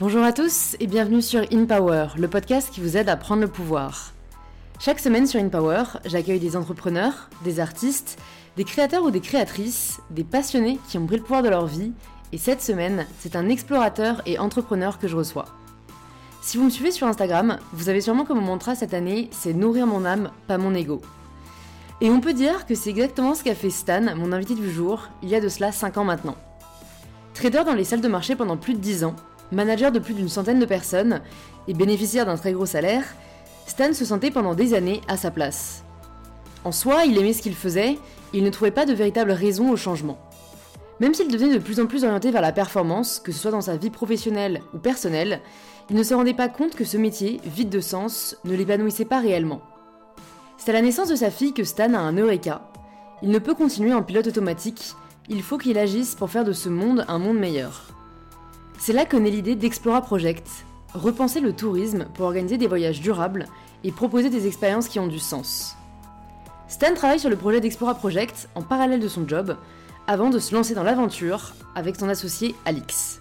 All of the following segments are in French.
Bonjour à tous et bienvenue sur InPower, le podcast qui vous aide à prendre le pouvoir. Chaque semaine sur InPower, j'accueille des entrepreneurs, des artistes, des créateurs ou des créatrices, des passionnés qui ont pris le pouvoir de leur vie, et cette semaine, c'est un explorateur et entrepreneur que je reçois. Si vous me suivez sur Instagram, vous avez sûrement comme mon mantra cette année, c'est nourrir mon âme, pas mon ego. Et on peut dire que c'est exactement ce qu'a fait Stan, mon invité du jour, il y a de cela 5 ans maintenant. Trader dans les salles de marché pendant plus de 10 ans, manager de plus d'une centaine de personnes et bénéficiaire d'un très gros salaire, Stan se sentait pendant des années à sa place. En soi, il aimait ce qu'il faisait, il ne trouvait pas de véritable raison au changement. Même s'il devenait de plus en plus orienté vers la performance, que ce soit dans sa vie professionnelle ou personnelle, il ne se rendait pas compte que ce métier, vide de sens, ne l'épanouissait pas réellement. C'est à la naissance de sa fille que Stan a un Eureka. Il ne peut continuer en pilote automatique, il faut qu'il agisse pour faire de ce monde un monde meilleur. C'est là que naît l'idée d'Explora Project, repenser le tourisme pour organiser des voyages durables et proposer des expériences qui ont du sens. Stan travaille sur le projet d'Explora Project en parallèle de son job, avant de se lancer dans l'aventure avec son associé Alix.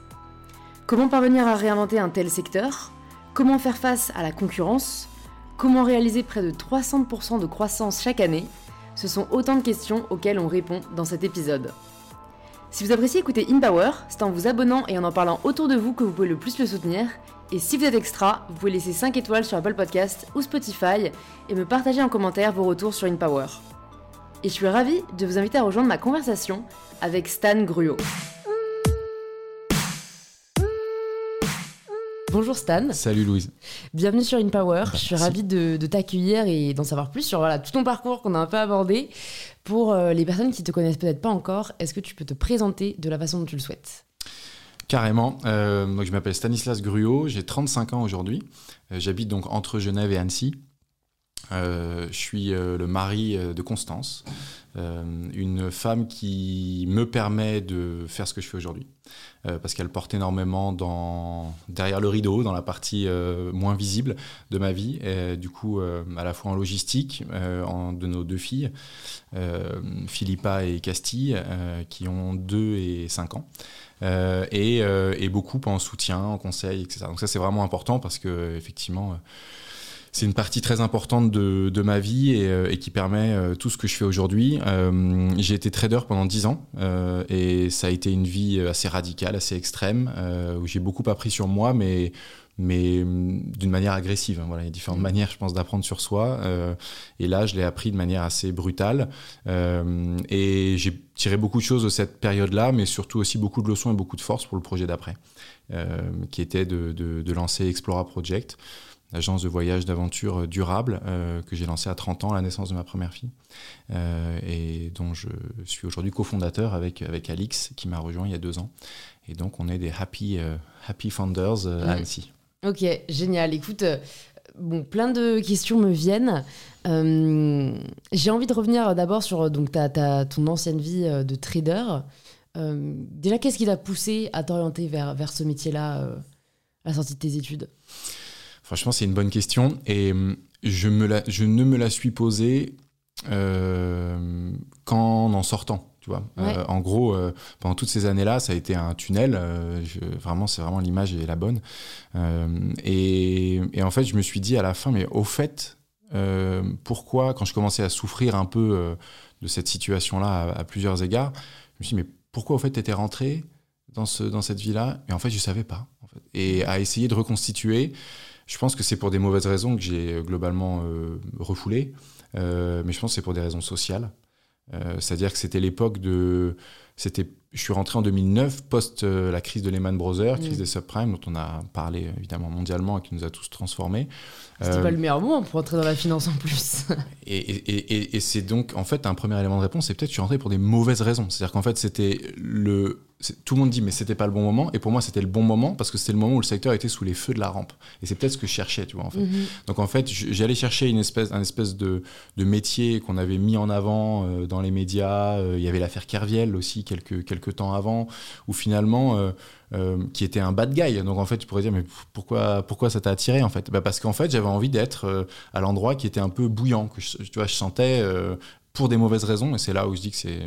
Comment parvenir à réinventer un tel secteur? Comment faire face à la concurrence? Comment réaliser près de 300% de croissance chaque année? Ce sont autant de questions auxquelles on répond dans cet épisode. Si vous appréciez écouter InPower, c'est en vous abonnant et en en parlant autour de vous que vous pouvez le plus le soutenir. Et si vous êtes extra, vous pouvez laisser 5 étoiles sur Apple Podcast ou Spotify et me partager en commentaire vos retours sur InPower. Et je suis ravie de vous inviter à rejoindre ma conversation avec Stan Gruot. Bonjour Stan. Salut Louise. Bienvenue sur InPower. Je suis ravie de, de t'accueillir et d'en savoir plus sur voilà, tout ton parcours qu'on a un peu abordé. Pour euh, les personnes qui te connaissent peut-être pas encore, est-ce que tu peux te présenter de la façon dont tu le souhaites? Carrément. Euh, donc je m'appelle Stanislas Gruot, j'ai 35 ans aujourd'hui. Euh, j'habite donc entre Genève et Annecy. Je suis le mari de Constance, une femme qui me permet de faire ce que je fais aujourd'hui. Euh, parce qu'elle porte énormément dans, derrière le rideau, dans la partie euh, moins visible de ma vie. Et, du coup, euh, à la fois en logistique en, de nos deux filles, Philippa et Castille, qui ont 2 et 5 ans. Et, et, beaucoup en soutien, en conseil, etc. Donc ça, c'est vraiment important parce que effectivement c'est une partie très importante de, de ma vie et, euh, et, qui permet euh, tout ce que je fais aujourd'hui. Euh, j'ai été trader pendant 10 ans euh, et ça a été une vie assez radicale, assez extrême, où j'ai beaucoup appris sur moi, mais mais d'une manière agressive. Voilà, il y a différentes mmh. manières, je pense, d'apprendre sur soi. Euh, et là, je l'ai appris de manière assez brutale. Euh, et j'ai tiré beaucoup de choses de cette période-là, mais surtout aussi beaucoup de leçons et beaucoup de force pour le projet d'après, euh, qui était de, de, de, lancer Explora Project l'agence de voyage d'aventure durable euh, que j'ai lancée à 30 ans à la naissance de ma première fille euh, et dont je suis aujourd'hui cofondateur avec, avec Alix qui m'a rejoint il y a deux ans. Et donc on est des happy, euh, happy founders à Annecy. Ok, génial. Écoute, bon, plein de questions me viennent. j'ai envie de revenir d'abord sur donc, ta, ta, ton ancienne vie de trader. déjà, qu'est-ce qui t'a poussé à t'orienter vers, vers ce métier-là à la sortie de tes études? Franchement, c'est une bonne question et hum, je, me la, je ne me la suis posée euh, qu'en en sortant. Tu vois. Euh, en gros, euh, pendant toutes ces années-là, ça a été un tunnel. Je, vraiment, c'est vraiment l'image est la bonne. Et, et, en fait, je me suis dit à la fin, mais au fait, pourquoi, quand je commençais à souffrir un peu de cette situation-là à, à, plusieurs égards, je me suis dit, mais pourquoi au fait tu étais rentré dans, ce, dans cette vie-là? Et en fait, je savais pas. En fait. Et à essayer de reconstituer. Je pense que c'est pour des mauvaises raisons que j'ai euh, globalement euh, refoulé, euh, mais je pense que c'est pour des raisons sociales. C'est-à-dire que c'était l'époque de, c'était, je suis rentré en 2009 post la crise de Lehman Brothers, crise mmh. des subprimes dont on a parlé évidemment mondialement et qui nous a tous transformés. C'était euh, pas le meilleur moment pour entrer dans la finance en plus. et, et, et, et c'est donc en fait un premier élément de réponse, c'est peut-être que je suis rentré pour des mauvaises raisons. C'est-à-dire qu'en fait c'était le tout le monde dit mais c'était pas le bon moment et pour moi c'était le bon moment parce que c'était le moment où le secteur était sous les feux de la rampe et c'est peut-être ce que je cherchais tu vois en fait mm -hmm. donc en fait j'allais chercher une espèce un espèce de, de métier qu'on avait mis en avant euh, dans les médias euh, il y avait l'affaire Kerviel aussi quelques quelques temps avant où finalement euh, euh, qui était un bad guy. Donc en fait, tu pourrais dire, mais pourquoi, pourquoi ça t'a attiré en fait? Bah Parce qu'en fait, j'avais envie d'être euh, à l'endroit qui était un peu bouillant, que je, tu vois, je sentais euh, pour des mauvaises raisons, et c'est là où je dis que, c'est,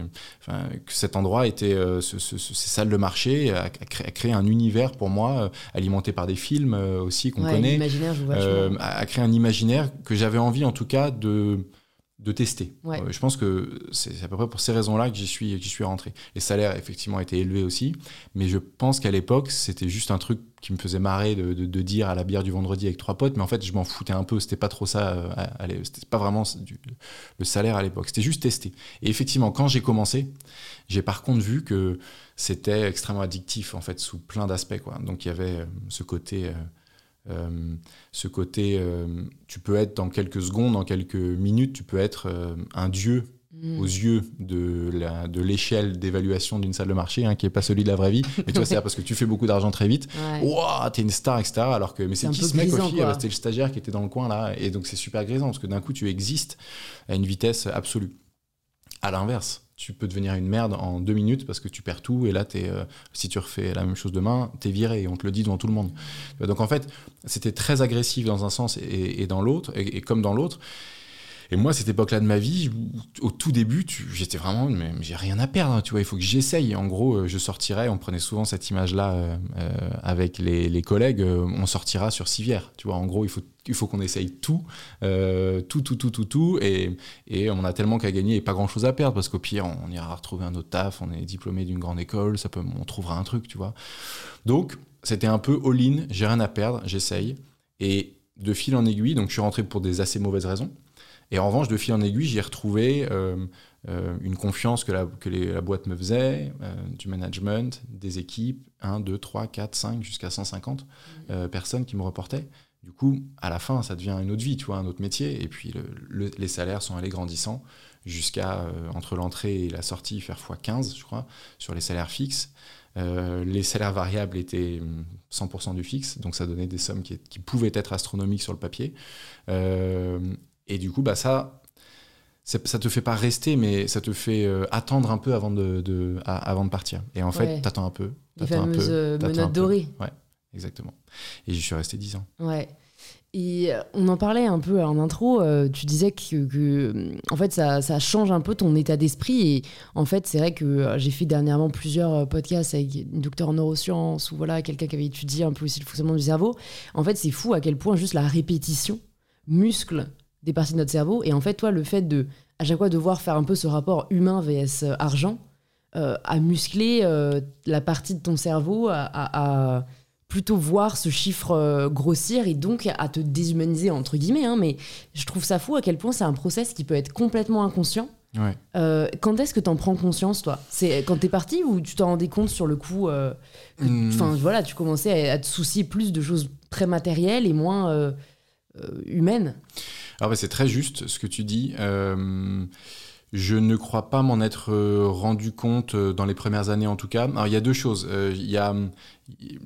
que cet endroit était, euh, ce, ces salles de marché, a, créé, un univers pour moi, euh, alimenté par des films euh, aussi qu'on connaît, a, créé un imaginaire que j'avais envie en tout cas de, de tester. je pense que c'est à peu près pour ces raisons-là que j'y suis, suis rentré. Les salaires, effectivement, étaient élevés aussi, mais je pense qu'à l'époque, c'était juste un truc qui me faisait marrer de, de, dire à la bière du vendredi avec trois potes, mais en fait, je m'en foutais un peu, c'était pas trop ça, euh, c'était pas vraiment du, le salaire à l'époque, c'était juste tester. Et effectivement, quand j'ai commencé, j'ai par contre vu que c'était extrêmement addictif, en fait, sous plein d'aspects. Donc, il y avait euh, ce côté... Euh, euh, ce côté, euh, tu peux être dans quelques secondes, dans quelques minutes, tu peux être euh, un dieu mm. aux yeux de la de l'échelle d'évaluation d'une salle de marché, hein, qui est pas celui de la vraie vie. Mais tu vois, c'est parce que tu fais beaucoup d'argent très vite. Waouh, t'es une star, etc. Alors que, mais c'est qui ce mec aussi C'était le stagiaire qui était dans le coin là, et donc c'est super grisant parce que d'un coup tu existes à une vitesse absolue. À l'inverse, tu peux devenir une merde en deux minutes parce que tu perds tout et là, es, euh, si tu refais la même chose demain, tu es viré et on te le dit devant tout le monde. Donc en fait, c'était très agressif dans un sens et, dans l'autre, et, comme dans l'autre. Et moi, cette époque-là de ma vie, au tout début, j'étais vraiment, mais j'ai rien à perdre, tu vois, il faut que j'essaye. En gros, euh, je sortirais, on prenait souvent cette image-là euh, euh, avec les, collègues, on sortira sur civière, tu vois. En gros, il faut, qu'on essaye tout, tout, tout, tout, tout, tout, et, on a tellement qu'à gagner et pas grand-chose à perdre, parce qu'au pire, on ira retrouver un autre taf, on est diplômé d'une grande école, ça peut, on trouvera un truc, tu vois. Donc, c'était un peu all-in, j'ai rien à perdre, j'essaye. Et de fil en aiguille, donc je suis rentré pour des assez mauvaises raisons. Et en revanche, de fil en aiguille, j'ai retrouvé euh, euh, une confiance que la, que la boîte me faisait, euh, du management, des équipes, 1, 2, 3, 4, 5, jusqu'à 150 mmh. personnes qui me reportaient. Du coup, à la fin, ça devient une autre vie, tu vois, un autre métier. Et puis, les salaires sont allés grandissant jusqu'à, entre l'entrée et la sortie, faire x15, je crois, sur les salaires fixes. les salaires variables étaient 100% du fixe, donc ça donnait des sommes qui, qui, pouvaient être astronomiques sur le papier. Et du coup, bah, ça, ça te fait pas rester, mais ça te fait euh, attendre un peu avant de, avant de partir. Et en fait, tu attends un peu. Les fameuses euh, menottes dorées. Ouais, exactement. Et j'y suis resté 10 ans. Ouais. Et euh, on en parlait un peu en intro, tu disais que, en fait ça, ça, change un peu ton état d'esprit et en fait c'est vrai que j'ai fait dernièrement plusieurs podcasts avec une docteur en neurosciences ou voilà quelqu'un qui avait étudié un peu aussi le fonctionnement du cerveau. En fait c'est fou à quel point juste la répétition muscle des parties de notre cerveau. Et en fait, toi, le fait de, à chaque fois, devoir faire un peu ce rapport humain vs euh, argent, euh, à muscler euh, la partie de ton cerveau, à, plutôt voir ce chiffre grossir et donc à te déshumaniser, entre guillemets. Hein, mais je trouve ça fou à quel point c'est un process qui peut être complètement inconscient. quand est-ce que tu en prends conscience, toi? C'est quand t'es parti ou tu t'en rendais compte sur le coup hmm. Enfin, voilà, tu commençais à, te soucier plus de choses très matérielles et moins humaines? Bah, c'est très juste ce que tu dis. Euh, je ne crois pas m'en être euh, rendu compte euh, dans les premières années en tout cas. Alors il y a deux choses. Il y a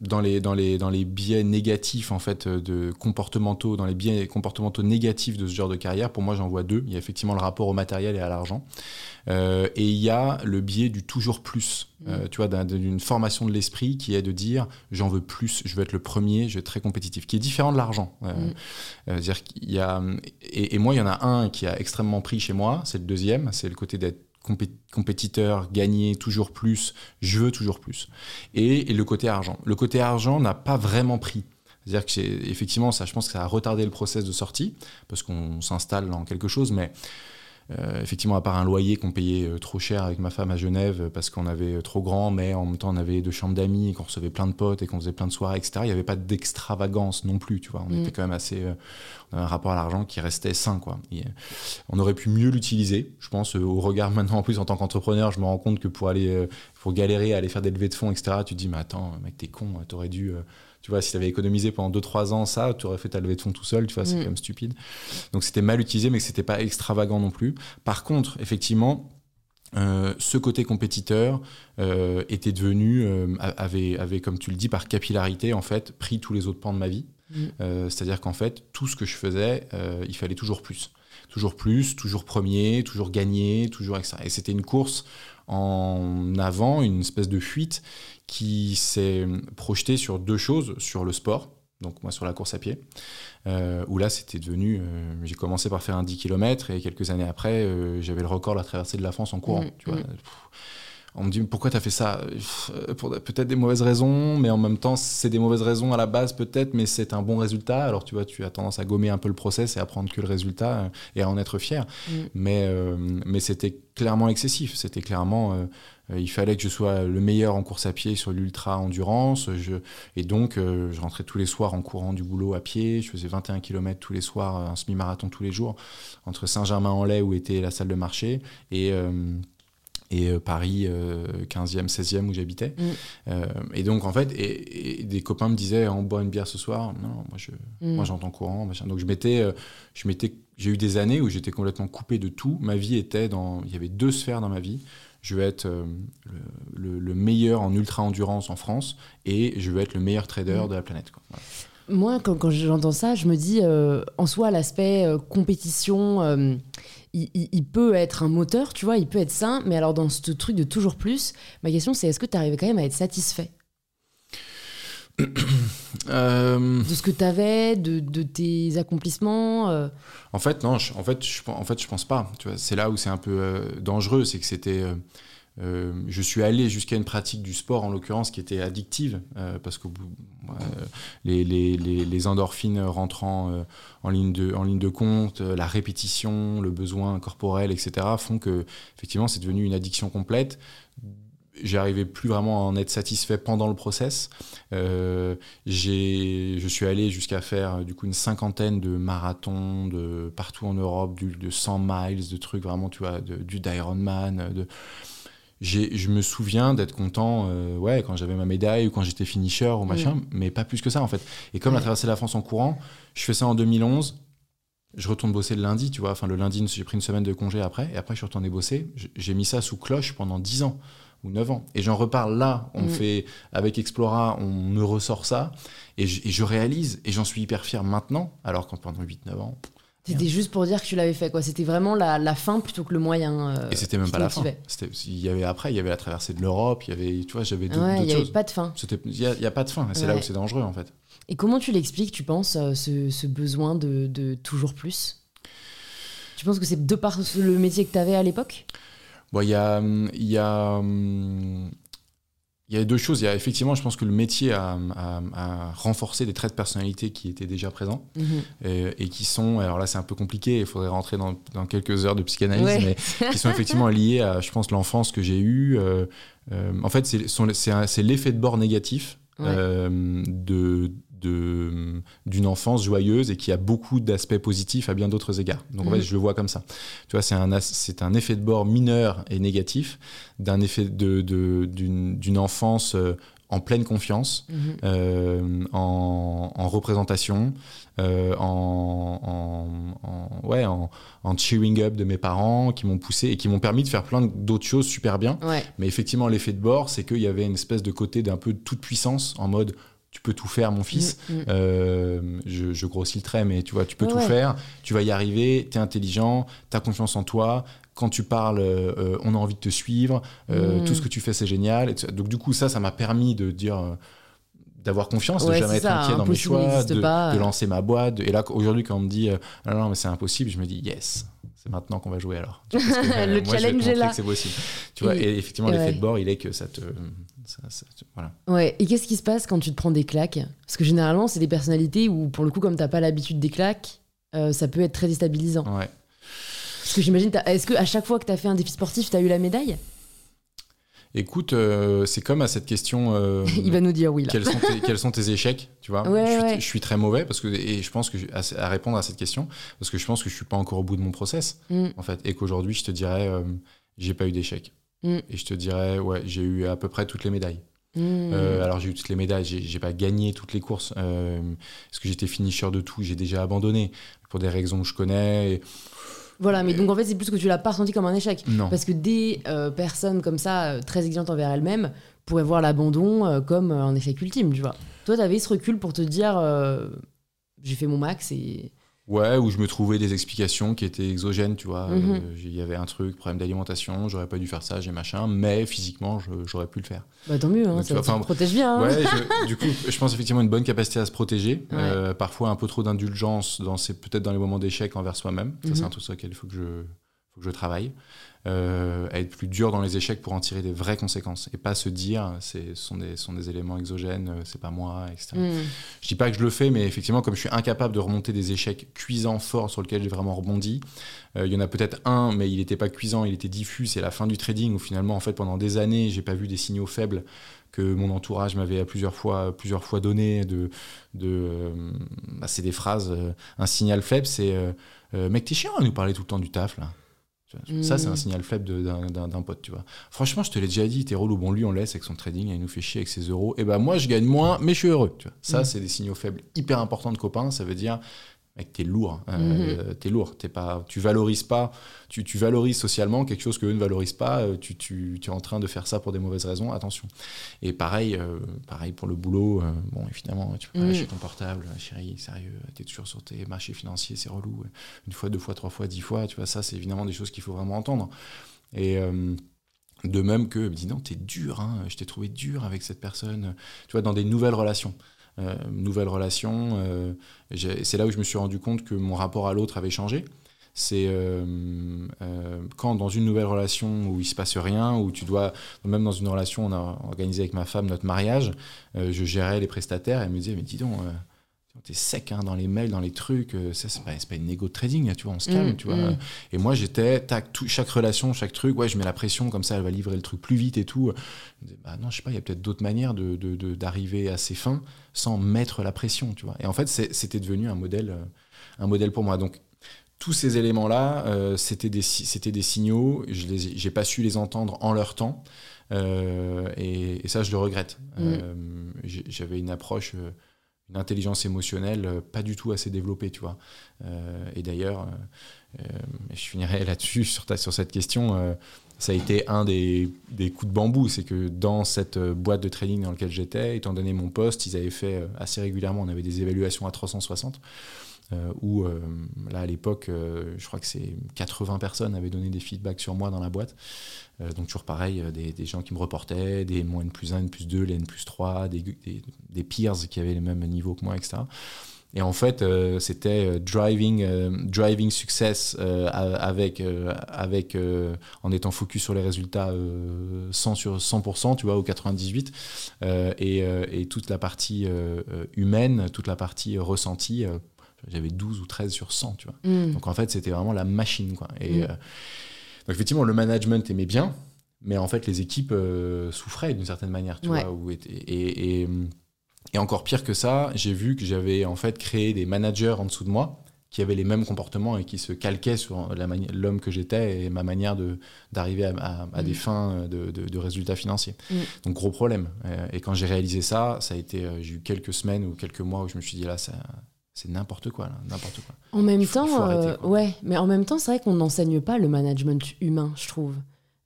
dans les, dans, les, dans les biais négatifs en fait de comportementaux, dans les biais comportementaux négatifs de ce genre de carrière, pour moi j'en vois deux. Il y a effectivement le rapport au matériel et à l'argent. Euh, et il y a le biais du toujours plus, euh, mm. tu vois, d'une formation de l'esprit qui est de dire j'en veux plus, je veux être le premier, je veux être très compétitif, qui est différent de l'argent. Euh, mm. dire qu'il y a, et, moi, il y en a un qui a extrêmement pris chez moi, c'est le deuxième, c'est le côté d'être compétiteur, gagner toujours plus, je veux toujours plus. Et, et le côté argent. Le côté argent n'a pas vraiment pris. C'est-à-dire que effectivement, ça, je pense que ça a retardé le process de sortie, parce qu'on s'installe dans quelque chose, mais euh, effectivement, à part un loyer qu'on payait euh, trop cher avec ma femme à Genève euh, parce qu'on avait trop grand, mais en même temps on avait deux chambres d'amis, qu'on recevait plein de potes et qu'on faisait plein de soirées, etc. Il n'y avait pas d'extravagance non plus, tu vois. On mm. était quand même assez, on avait un rapport à l'argent qui restait sain, quoi. on aurait pu mieux l'utiliser, je pense. au regard maintenant en plus en tant qu'entrepreneur, je me rends compte que pour aller, pour galérer, aller faire des levées de fonds, etc. Tu te dis mais attends, mec t'es con, t'aurais dû tu vois, si tu avais économisé pendant 2-3 ans ça, tu aurais fait ta levée de fonds tout seul, tu vois, c'est mm. quand même stupide. Donc c'était mal utilisé, mais c'était pas extravagant non plus. Par contre, effectivement, euh, ce côté compétiteur euh, était devenu, euh, avait, avait, comme tu le dis, par capillarité, en fait, pris tous les autres pans de ma vie. Mm. C'est-à-dire qu'en fait, tout ce que je faisais, il fallait toujours plus. Toujours plus, toujours premier, toujours gagner, toujours etc. Et c'était une course en avant, une espèce de fuite qui s'est projeté sur deux choses, sur le sport, donc moi sur la course à pied, euh, où là c'était devenu, euh, j'ai commencé par faire un 10 km et quelques années après, euh, j'avais le record de la traversée de la France en courant. Mm, tu vois. mm. Pff, On me dit pourquoi tu as fait ça? Pour peut-être des mauvaises raisons, mais en même temps c'est des mauvaises raisons à la base peut-être, mais c'est un bon résultat. Alors tu vois, tu as tendance à gommer un peu le process et à prendre que le résultat et à en être fier. Mm. Mais, mais c'était clairement excessif. C'était clairement, il fallait que je sois le meilleur en course à pied sur l'ultra endurance. Je, et donc, euh, je rentrais tous les soirs en courant du boulot à pied. Je faisais 21 km tous les soirs, euh, un semi-marathon tous les jours, entre Saint-Germain-en-Laye, où était la salle de marché, et. euh, et euh, Paris euh, 15e, 16e où j'habitais. Mm. Euh, et donc en fait, et, et des copains me disaient on boit une bière ce soir. Non, moi je, Mm. moi j'entends courant. Machin. Donc je m'étais, euh, je m'étais, j'ai eu des années où j'étais complètement coupé de tout. Ma vie était dans, il y avait deux sphères dans ma vie. Je veux être euh, le, le- le meilleur en ultra endurance en France et je veux être le meilleur trader Mm. de la planète. quoi. Voilà. Moi, quand, quand j'entends ça, je me dis, euh, en soi, l'aspect euh, compétition, euh, il, il- il peut être un moteur, tu vois, il peut être sain, mais alors dans ce truc de toujours plus, ma question c'est est-ce que tu arrives quand même à être satisfait? Euh, de ce que tu avais, de, de tes accomplissements euh, En fait, non. Je, en fait, je, en fait, je pense pas. C'est là où c'est un peu euh, dangereux, c'est que c'était. je suis allé jusqu'à une pratique du sport, en l'occurrence, qui était addictive, parce que les, les, les, les endorphines rentrant en, ligne de, en ligne de compte, la répétition, le besoin corporel, etc., font que, effectivement, c'est devenu une addiction complète. J'arrivais plus vraiment à en être satisfait pendant le process. Euh, je suis allé jusqu'à faire du coup une cinquantaine de marathons de partout en Europe, du, de 100 miles, de trucs vraiment, tu vois, de, du d'Ironman. De... J'ai, je me souviens d'être content, euh, ouais, quand j'avais ma médaille ou quand j'étais finisher ou machin, mais pas plus que ça en fait. Et comme la traversée de la France en courant, je fais ça en 2011. Je retourne bosser le lundi, tu vois. Enfin, le lundi, j'ai pris une semaine de congé après. Et après, je suis retourné bosser. J'ai mis ça sous cloche pendant 10 ans ou 9 ans. Et j'en reparle là. On Mm. fait, avec Explora, on me ressort ça. Et je, et je réalise. Et j'en suis hyper fier maintenant. Alors qu'en pendant 8-9 ans. C'était juste pour dire que tu l'avais fait, quoi. C'était vraiment la, la fin plutôt que le moyen. euh, Et c'était même pas la fin. Il y avait après, il y avait la traversée de l'Europe. Il y avait, tu vois, j'avais d'autres Ouais, il n'y avait pas de fin. C'était- Il n'y a, pas de fin. Et c'est là où c'est dangereux, en fait. Et comment tu l'expliques, tu penses, euh, ce, ce besoin de, de toujours plus? Tu penses que c'est de par le métier que tu avais à l'époque? Bon, il y a, il y a, il y a deux choses. Il y a effectivement, je pense que le métier a, a- a renforcé des traits de personnalité qui étaient déjà présents Mhm. et, et qui sont, alors là c'est un peu compliqué, il faudrait rentrer dans, dans quelques heures de psychanalyse, Ouais. mais qui sont effectivement liés à, je pense, l'enfance que j'ai eue. euh, euh, en fait, c'est l'effet de bord négatif Ouais. euh, de- d'une enfance joyeuse et qui a beaucoup d'aspects positifs à bien d'autres égards. Donc en Mhm. fait, je le vois comme ça. Tu vois, c'est un, effet de bord mineur et négatif d'un effet de, d'une, enfance euh, en pleine confiance, Mhm. euh, en, en représentation, euh, en, en, en- ouais, en, en cheering up de mes parents qui m'ont poussé et qui m'ont permis de faire plein d'autres choses super bien. Ouais. Mais effectivement, l'effet de bord, c'est qu'il y avait une espèce de côté d'un peu de toute puissance en mode tu peux tout faire, mon fils. Mm, mm. Euh, je, je grossis le trait, mais tu vois, tu peux Ouais, tout ouais. faire, tu vas y arriver, tu es intelligent, tu as confiance en toi. Quand tu parles, euh, on a envie de te suivre, euh, Mm. tout ce que tu fais, c'est génial. Donc, du coup, ça, ça m'a permis de dire. d'avoir confiance, Ouais, de jamais être ça, inquiet dans mes choix, de, lancer ma boîte. de- et là, aujourd'hui, quand on me dit Ah non, non, mais c'est impossible, je me dis yes, c'est maintenant qu'on va jouer alors. Tu vois, parce que, Le moi, challenge est là. que c'est possible. Tu vois, Et- et, effectivement, et l'effet ouais. de bord, il est que ça te. ça- ça- voilà. Ouais, et qu'est-ce qui se passe quand tu te prends des claques? Parce que généralement, c'est des personnalités où, pour le coup, comme t'as pas l'habitude des claques, euh, ça peut être très déstabilisant. Ouais. Parce que j'imagine, est-ce qu'à chaque fois que t'as fait un défi sportif, t'as eu la médaille? Écoute, euh, c'est comme à cette question. euh, Il va nous dire oui là. quels, sont tes, quels sont tes échecs tu vois Ouais, je, suis, ouais. je suis très mauvais parce que et je pense que je- à, à répondre à cette question parce que je pense que je suis pas encore au bout de mon process Mm. en fait et qu'aujourd'hui je te dirais euh, j'ai pas eu d'échec Mm. et je te dirais ouais j'ai eu à peu près toutes les médailles Mm. Euh, alors j'ai eu toutes les médailles j'ai pas gagné toutes les courses parce que j'étais finisher de tout j'ai déjà abandonné pour des raisons que je connais et- Voilà, mais donc en fait, c'est plus que tu l'as pas ressenti comme un échec. non Parce que des euh, personnes comme ça, euh, très exigeantes envers elles-mêmes, pourraient voir l'abandon euh, comme un échec ultime, tu vois. Toi, t'avais ce recul pour te dire, j'ai fait mon max et Ouais, où je me trouvais des explications qui étaient exogènes, tu vois. Mhm. Euh, Il y avait un truc, problème d'alimentation, j'aurais pas dû faire ça, j'ai machin, mais physiquement, j'aurais pu le faire. Bah tant mieux, hein, Donc, ça vois, te protège bien. hein. Ouais, je- du coup, je pense effectivement une bonne capacité à se protéger. Ouais. Euh, parfois un peu trop d'indulgence peut-être dans les moments d'échec envers soi-même. Ça, c'est Mhm. un truc sur lequel il faut que je, faut que je travaille. Euh, à être plus dur dans les échecs pour en tirer des vraies conséquences et pas se dire c'est ce sont des, sont des éléments exogènes, euh, c'est pas moi, etc. Mm. Je dis pas que je le fais, mais effectivement, comme je suis incapable de remonter des échecs cuisants, forts, sur lesquels j'ai vraiment rebondi, euh, il y en a peut-être un, mais il n'était pas cuisant, il était diffus. C'est la fin du trading où finalement, en fait, pendant des années, j'ai pas vu des signaux faibles que mon entourage m'avait à plusieurs fois, plusieurs fois donné. De, de, euh, bah, c'est des phrases. euh, un signal faible, c'est euh, mec, t'es chiant à nous parler tout le temps du taf là. Ça, c'est un Mm. signal faible d'un- pote, tu vois. Franchement, je te l'ai déjà dit, t'es relou. Bon, lui, on laisse avec son trading, il nous fait chier avec ses euros. Et ben moi, je gagne moins, mais je suis heureux. Tu vois. Ça, Mm. c'est des signaux faibles hyper importants de copains. Ça veut dire, mec, t'es lourd. Euh, T'es lourd. T'es pas, tu valorises pas. Tu, tu valorises socialement quelque chose que eux ne valorisent pas. euh, Tu, tu, tu es en train de faire ça pour des mauvaises raisons. Attention. Et pareil, euh, pareil pour le boulot. euh, bon, évidemment, tu peux pas Mm. lâcher ton portable, chérie. Sérieux, t'es toujours sur tes marchés financiers, c'est relou. Une fois, deux fois, trois fois, dix fois. Tu vois, ça, c'est évidemment des choses qu'il faut vraiment entendre. Et de même que, me dit non, t'es dur, hein, je t'ai trouvé dur avec cette personne. Tu vois, dans des nouvelles relations. Euh, nouvelles relations, euh, c'est là où je me suis rendu compte que mon rapport à l'autre avait changé. C'est euh, quand dans une nouvelle relation où il se passe rien, où tu dois, même dans une relation, on a organisé avec ma femme notre mariage, je gérais les prestataires, elle me disait, mais dis donc, t'es sec hein, dans les mails, dans les trucs, euh, ça c'est pas, pas une négo de trading, tu vois, on se calme, Mm, tu vois. mm. Et moi j'étais, tac, tout, chaque relation, chaque truc, ouais, je mets la pression, comme ça elle va livrer le truc plus vite et tout. Je bah non, je sais pas, il y a peut-être d'autres manières de, de- de- d'arriver à ses fins sans mettre la pression, tu vois. Et en fait, c'était devenu un modèle, euh, un modèle pour moi. Donc, tous ces éléments-là, euh, c'était des, des signaux, je les ai- j'ai pas su les entendre en leur temps, euh, et, et ça, je le regrette. Mm. J'avais une approche, une intelligence émotionnelle euh, pas du tout assez développée, tu vois. Euh, et d'ailleurs, euh, je finirai là-dessus, sur, cette question, ça a été un des, des coups de bambou, c'est que dans cette boîte de trading dans laquelle j'étais, étant donné mon poste, ils avaient fait assez régulièrement, on avait des évaluations à 360, euh, où euh, là à l'époque, euh, je crois que c'est 80 personnes avaient donné des feedbacks sur moi dans la boîte. Donc toujours pareil, des, gens qui me reportaient, des moins N plus 1, N plus 2, les N plus 3, des, des, peers qui avaient les mêmes niveaux que moi, etc. Et en fait, c'était driving, driving success avec, avec en étant focus sur les résultats euh, 100 sur 100%, tu vois, au 98, euh, et, et toute la partie humaine, toute la partie ressentie, j'avais 12 ou 13 sur 100, tu vois. Mm. Donc en fait, c'était vraiment la machine, quoi. Et Mm. euh, donc effectivement, le management aimait bien, mais en fait, les équipes euh, souffraient d'une certaine manière, tu Ouais. vois. où et, et, et encore pire que ça, j'ai vu que j'avais en fait créé des managers en dessous de moi qui avaient les mêmes comportements et qui se calquaient sur l'homme que j'étais et ma manière d'arriver à, à- à des Mm. fins de, de- de résultats financiers. Donc gros problème. Euh, Et quand j'ai réalisé ça, ça a été, euh, j'ai eu quelques semaines ou quelques mois où je me suis dit là, ça, c'est n'importe quoi, là, n'importe quoi. En même faut- temps, il faut arrêter, euh, ouais, mais en même temps, c'est vrai qu'on n'enseigne pas le management humain, je trouve.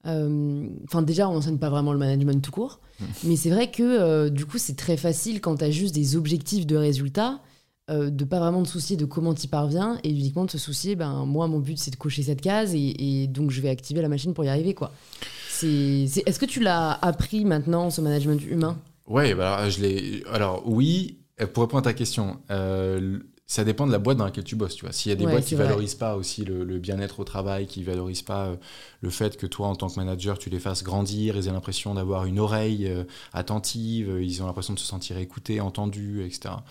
Euh, Enfin, déjà, on n'enseigne pas vraiment le management tout court, Mm. mais c'est vrai que euh, du coup, c'est très facile quand tu as juste des objectifs de résultats, de pas vraiment te soucier de comment tu parviens et uniquement de se soucier, ben moi, mon but c'est de cocher cette case et, et donc je vais activer la machine pour y arriver, quoi. Est-ce que tu l'as appris maintenant, ce management humain? Ouais, bah alors, je l'ai. Alors oui, pour répondre à ta question, euh, ça dépend de la boîte dans laquelle tu bosses. Tu vois, s'il y a des Ouais, boîtes qui vrai. valorisent pas aussi le, le bien-être au travail, qui valorisent pas euh, le fait que toi, en tant que manager, tu les fasses grandir, ils aient l'impression d'avoir une oreille euh, attentive, euh, ils ont l'impression de se sentir écoutés, entendus, etc.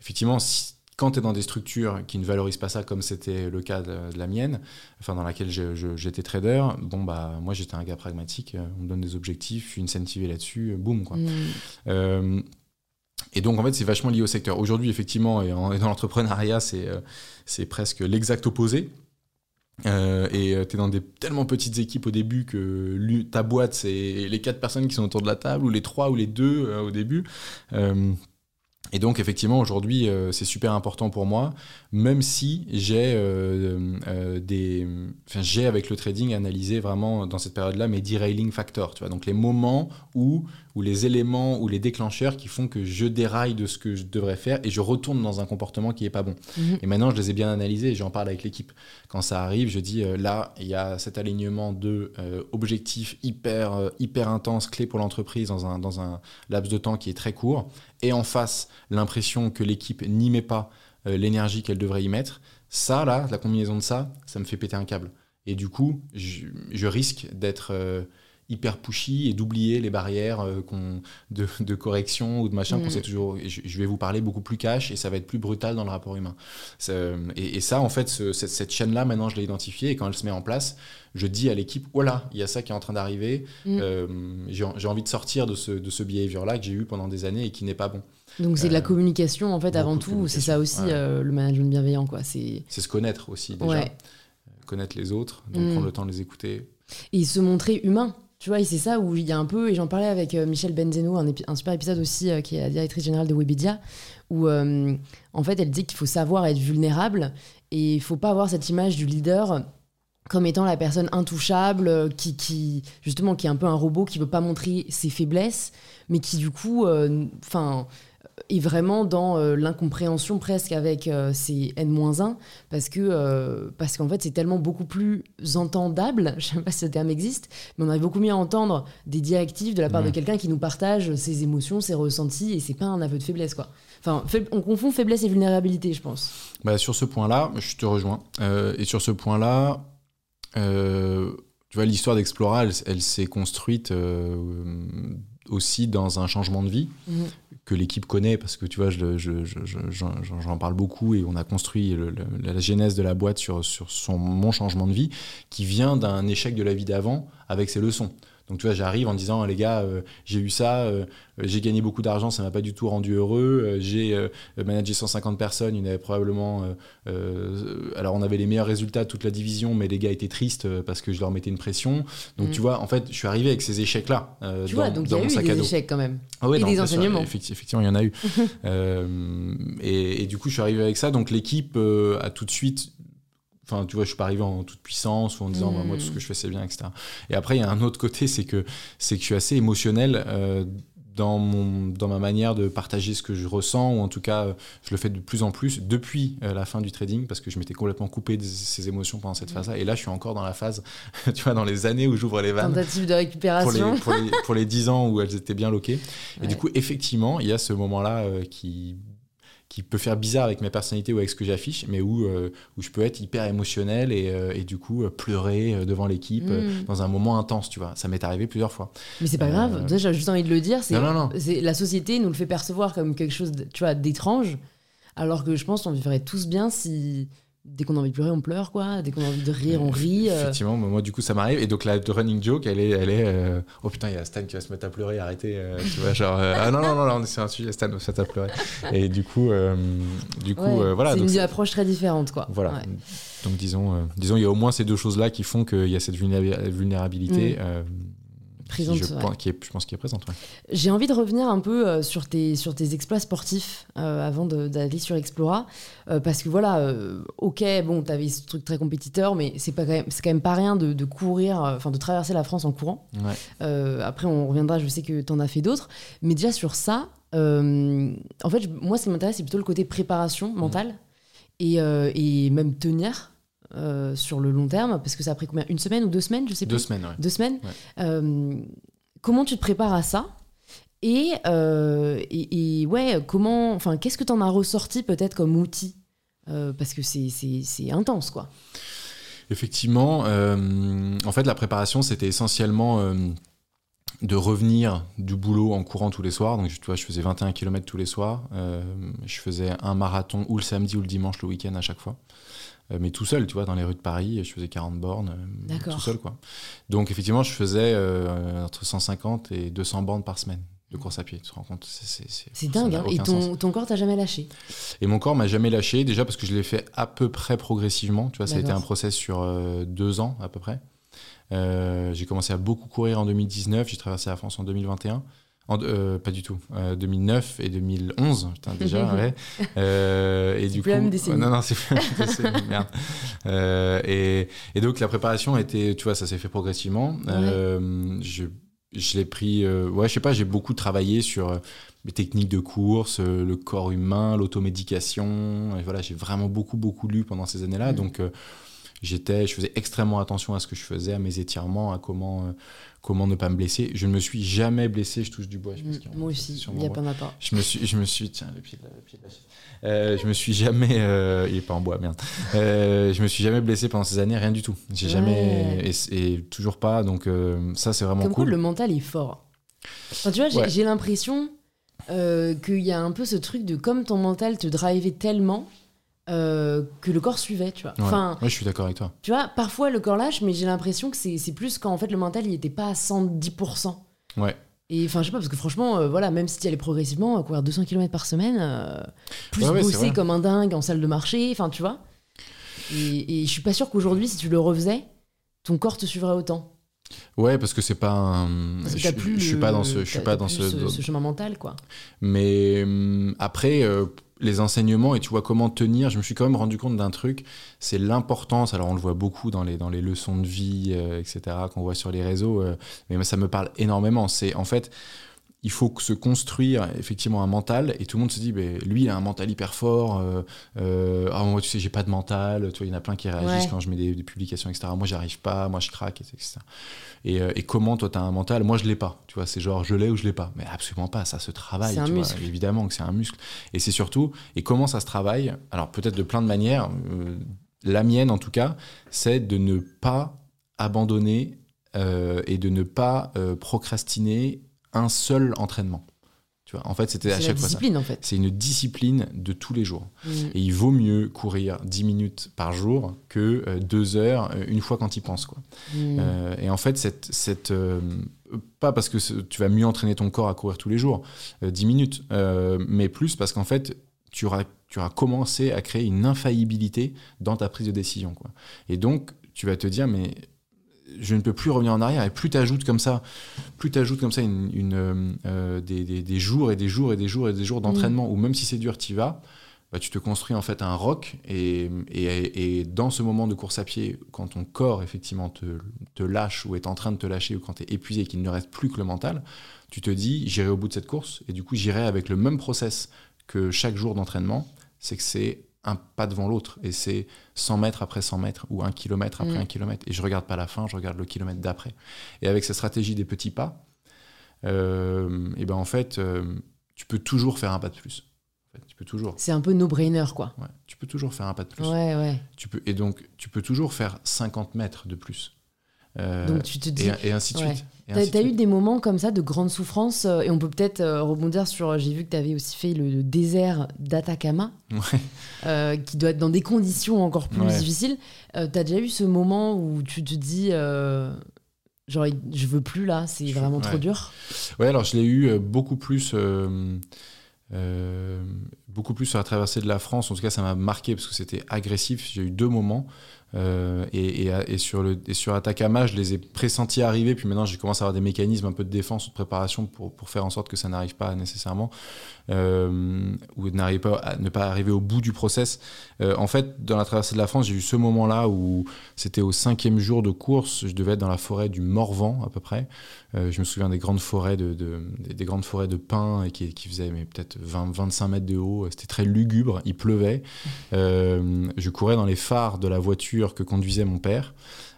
Effectivement, si- quand tu es dans des structures qui ne valorisent pas ça, comme c'était le cas de, de la mienne, enfin dans laquelle j'étais trader, bon bah moi j'étais un gars pragmatique, euh, on me donne des objectifs, je suis incentivé là-dessus, euh, boum quoi. Mm. Euh, et donc, en fait, c'est vachement lié au secteur. Aujourd'hui, effectivement, et, dans l'entrepreneuriat, c'est euh, c'est presque l'exact opposé. Euh, et tu es dans des tellement petites équipes au début que ta boîte, c'est les quatre personnes qui sont autour de la table, ou les trois ou les deux euh, au début. Euh, Et donc, effectivement, aujourd'hui, euh, c'est super important pour moi, même si j'ai euh, euh, des. J'ai avec le trading analysé vraiment dans cette période-là mes derailing factors, tu vois. Donc, les moments où, où les éléments ou les déclencheurs qui font que je déraille de ce que je devrais faire et je retourne dans un comportement qui n'est pas bon. Mhm. Et maintenant, je les ai bien analysés et j'en parle avec l'équipe. Quand ça arrive, je dis là, il y a cet alignement de objectifs hyper, hyper intense, clé pour l'entreprise dans un, dans un laps de temps qui est très court et en face l'impression que l'équipe n'y met pas euh, l'énergie qu'elle devrait y mettre, ça, là, la combinaison de ça, ça me fait péter un câble. Et du coup, je, je risque d'être euh, hyper pushy et d'oublier les barrières euh, de, de correction ou de machin qu'on Mhm. sait toujours. Je, je vais vous parler beaucoup plus cash et ça va être plus brutal dans le rapport humain. Euh, Et, et ça, en fait, ce- cette, cette chaîne-là, maintenant, je l'ai identifiée et quand elle se met en place, je dis à l'équipe, voilà, il y a ça qui est en train d'arriver. Euh, j'ai j'ai envie de sortir de ce, de ce behavior-là que j'ai eu pendant des années et qui n'est pas bon. Donc c'est de la Euh, communication en fait avant tout. C'est ça aussi ouais. euh, le management bienveillant quoi. C'est se connaître aussi déjà. Ouais. Euh, Connaître les autres, donc Mm. prendre le temps de les écouter. et se montrer humain. Tu vois, et c'est ça où il y a un peu, et j'en parlais avec euh, Michel Benzeno, un, un super épisode aussi, euh, qui est la directrice générale de Webedia, où euh, en fait elle dit qu'il faut savoir être vulnérable et il faut pas avoir cette image du leader comme étant la personne intouchable, qui, qui justement qui est un peu un robot qui veut pas montrer ses faiblesses, mais qui du coup, euh, enfin, est vraiment dans euh, l'incompréhension presque avec euh, ses N-1 parce que euh, parce qu'en fait c'est tellement beaucoup plus entendable, je sais pas si ce terme existe, mais on arrive beaucoup mieux à entendre des directives de la part de quelqu'un qui nous partage ses émotions, ses ressentis et c'est pas un aveu de faiblesse quoi. Enfin, on confond faiblesse et vulnérabilité, je pense. Bah, sur ce point-là, je te rejoins. Et sur ce point-là, tu vois, l'histoire d'Explora, elle, elle s'est construite aussi dans un changement de vie Mhm. que l'équipe connaît parce que tu vois, je- je- je- je- j'en parle beaucoup et on a construit le- le- la genèse de la boîte sur, sur son, mon changement de vie qui vient d'un échec de la vie d'avant avec ses leçons. Donc tu vois, j'arrive en disant les gars, euh, j'ai eu ça, euh, j'ai gagné beaucoup d'argent, ça m'a pas du tout rendu heureux. euh, j'ai euh, managé 150 personnes, il y en avait probablement. euh, euh, alors on avait les meilleurs résultats de toute la division, mais les gars étaient tristes euh, parce que je leur mettais une pression. Donc Mm. tu vois, en fait, je suis arrivé avec ces échecs-là euh, Tu dans, vois, donc il y a eu des échecs quand même. Ah ouais, Et non, des sûr, enseignements. effecti- effectivement, il y en a eu. Euh, et, et du coup, je suis arrivé avec ça. Donc l'équipe euh, a tout de suite. Enfin, tu vois, je suis pas arrivé en toute puissance ou en disant, Mm. bah, moi, tout ce que je fais, c'est bien, etc. Et après, il y a un autre côté, c'est que, c'est que je suis assez émotionnel euh, dans, mon, dans ma manière de partager ce que je ressens, ou en tout cas, euh, je le fais de plus en plus depuis euh, la fin du trading, parce que je m'étais complètement coupé de ces émotions pendant cette Mm. phase-là. Et là, je suis encore dans la phase, tu vois, dans les années où j'ouvre les vannes Tentative de pour récupération. les, pour, les, pour les 10 ans où elles étaient bien loquées. Et Ouais. du coup, effectivement, il y a ce moment-là qui, qui peut faire bizarre avec ma personnalité ou avec ce que j'affiche, mais où, euh, où je peux être hyper émotionnel et, euh, et du coup euh, pleurer devant l'équipe euh, Mm. dans un moment intense, tu vois. Ça m'est arrivé plusieurs fois. Mais c'est pas grave. Déjà, j'ai juste envie de le dire. C'est, Non, non, non. c'est la société nous le fait percevoir comme quelque chose, tu vois, d'étrange, alors que je pense qu'on vivrait tous bien si dès qu'on a envie de pleurer, on pleure, quoi. Dès qu'on a envie de rire, on rit. euh. Effectivement, moi, du coup, ça m'arrive. Et donc, la the running joke, elle est, elle est euh, oh putain, il y a Stan qui va se mettre à pleurer, arrêtez. euh, tu vois, genre, ah non, non, non, non, c'est un sujet, Stan mettre à pleurer. Et du coup, du coup Ouais, voilà. c'est une approche très différente, quoi. Voilà. Ouais. Donc disons, disons, il y a au moins ces deux choses-là qui font qu'il y a cette vulnéra- vulnérabilité Mm. Présente, qui, je, ouais. pense- qui est, je pense, qui est présente. ouais. J'ai envie de revenir un peu euh, sur, tes, sur tes exploits sportifs euh, avant d'aller sur Explora. Euh, parce que voilà, ok, bon, t'avais ce truc très compétiteur, mais c'est quand même, quand même pas rien de, de courir, enfin de traverser la France en courant. Ouais. Après, on reviendra, je sais que t'en as fait d'autres. Mais déjà sur ça, en fait, je- moi, ce qui m'intéresse, c'est plutôt le côté préparation mentale et, euh, et même tenir euh, sur le long terme. Parce que ça a pris combien? Une semaine ou deux semaines Je sais plus. Deux semaines, ouais. Deux semaines. Ouais. Euh, comment tu te prépares à ça? Et, euh, et, et ouais, comment, enfin, qu'est-ce que tu en as ressorti peut-être comme outil? Parce que c'est- intense, quoi. Effectivement, en fait, la préparation, c'était essentiellement de revenir du boulot en courant tous les soirs. Donc, tu vois, je faisais 21 km tous les soirs. Je faisais un marathon ou le samedi ou le dimanche, le week-end à chaque fois. Euh, mais tout seul, tu vois, dans les rues de Paris, je faisais 40 bornes, euh, tout seul, quoi. Donc, effectivement, je faisais euh, entre 150 et 200 bornes par semaine de course à pied. Tu te rends compte C'est dingue. hein. Et sens. ton, ton corps t'a jamais lâché? Et mon corps m'a jamais lâché, déjà parce que je l'ai fait à peu près progressivement. Tu vois, ça a été un process sur euh, deux ans à peu près. Euh, j'ai commencé à beaucoup courir en 2019, j'ai traversé la France en 2021. En, euh, pas du tout. 2009 et 2011, putain, déjà, ouais. et du coup, non, non, c'est plus la décennie, merde. Et, et, donc la préparation était, tu vois, ça s'est fait progressivement. je je l'ai pris, ouais, je sais pas, j'ai beaucoup travaillé sur les techniques de course, le corps humain, l'automédication. Et voilà, j'ai vraiment beaucoup, beaucoup lu pendant ces années-là. Mm. Donc, j'étais, je faisais extrêmement attention à ce que je faisais, à mes étirements, à comment, euh, comment ne pas me blesser. Je ne me suis jamais blessé, je touche du bois. Je mm, moi aussi, il n'y a pas ma part. Je me suis, je me suis, tiens, le pied de la, le pied de la euh, je me suis jamais, euh, il est pas en bois, merde. Je me suis jamais blessé pendant ces années, rien du tout. J'ai jamais, et, toujours pas. Donc ça, c'est vraiment Comme cool. le mental est fort. Enfin, tu vois, j'ai l'impression qu'il y a un peu ce truc de comme ton mental te drivait tellement euh, que le corps suivait, tu vois. Enfin, je suis d'accord avec toi. Tu vois, parfois le corps lâche, mais j'ai l'impression que c'est plus quand en fait le mental il était pas à 110%. Ouais. Et enfin, je sais pas, parce que franchement, euh, voilà, même si tu allais progressivement à courir 200 km par semaine, euh, plus bosser comme un dingue en salle de marché, enfin, tu vois. Et, et je suis pas sûr qu'aujourd'hui, si tu le refaisais, ton corps te suivrait autant. Ouais, parce que c'est pas un. je, plus suis pas dans ce, je suis pas dans ce... ce, chemin mental, quoi. Mais hum, après, les enseignements et tu vois comment tenir, je me suis quand même rendu compte d'un truc, c'est l'importance, alors on le voit beaucoup dans les, dans les leçons de vie, euh, etc., qu'on voit sur les réseaux, euh, mais ça me parle énormément. C'est en fait, il faut se construire effectivement un mental et tout le monde se dit ben lui il a un mental hyper fort euh, euh ah, moi tu sais j'ai pas de mental tu vois il y en a plein qui réagissent quand je mets des, publications etc moi j'arrive pas moi je craque etc et, euh, et comment toi tu as un mental? Moi je l'ai pas tu vois c'est genre je l'ai ou je l'ai pas. Mais absolument pas ça se travaille tu vois, évidemment que c'est un muscle. Et c'est surtout et comment ça se travaille? Alors peut-être de plein de manières euh, la mienne en tout cas c'est de ne pas abandonner et de ne pas procrastiner un seul entraînement. Tu vois, en fait, c'était à chaque fois discipline, ça. En fait. C'est une discipline de tous les jours. Mm. Et il vaut mieux courir 10 minutes par jour que euh, deux heures euh, une fois quand il pense. Quoi. Mm. Euh, et en fait, cette, cette pas parce que tu vas mieux entraîner ton corps à courir tous les jours, 10 minutes, mais plus parce qu'en fait, tu auras, tu auras commencé à créer une infaillibilité dans ta prise de décision. Quoi. Et donc, tu vas te dire, mais je ne peux plus revenir en arrière. Et plus tu ajoutes comme ça, plus ajoutes comme ça une, euh, euh, des, jours et des jours et des jours et des jours d'entraînement, mm. ou même si c'est dur, tu y vas, bah, tu te construis en fait un roc. Et, et, dans ce moment de course à pied, quand ton corps effectivement te, te lâche ou est en train de te lâcher, ou quand tu es épuisé et qu'il ne reste plus que le mental, tu te dis, j'irai au bout de cette course. Et du coup, j'irai avec le même process que chaque jour d'entraînement. C'est que c'est un pas devant l'autre. Et c'est 100 mètres après 100 mètres ou un kilomètre après mm. un kilomètre. Et je regarde pas la fin je regarde le kilomètre d'après. Et avec cette stratégie des petits pas euh, et ben en fait euh, tu peux toujours faire un pas de plus. Tu peux toujours. C'est un peu no brainer quoi. Ouais, tu peux toujours faire un pas de plus. Ouais ouais. Tu peux et donc tu peux toujours faire 50 mètres de plus donc tu te dis et, ainsi de suite T'as as eu des moments comme ça de grande souffrance euh, et on peut peut-être euh, rebondir sur. J'ai vu que tu avais aussi fait le, désert d'Atacama, qui doit être dans des conditions encore plus difficiles. T'as déjà eu ce moment où tu te dis. Genre, je veux plus là, c'est vraiment trop dur. Ouais, alors je l'ai eu beaucoup plus beaucoup plus sur la traversée de la France. En tout cas, ça m'a marqué parce que c'était agressif. J'ai eu deux moments. Euh, et, et, sur le, et sur Atacama, je les ai pressentis arriver, puis maintenant j'ai commencé à avoir des mécanismes un peu de défense ou de préparation pour, pour faire en sorte que ça n'arrive pas nécessairement, euh, ou n'arrive pas à ne pas arriver au bout du process. Euh, en fait, dans la traversée de la France, j'ai eu ce moment-là où c'était au cinquième jour de course, je devais être dans la forêt du Morvan à peu près. je me souviens des grandes forêts de, de des, grandes forêts de pins qui, qui faisaient peut-être 20-25 mètres de haut. C'était très lugubre, il pleuvait. je courais dans les phares de la voiture que conduisait mon père.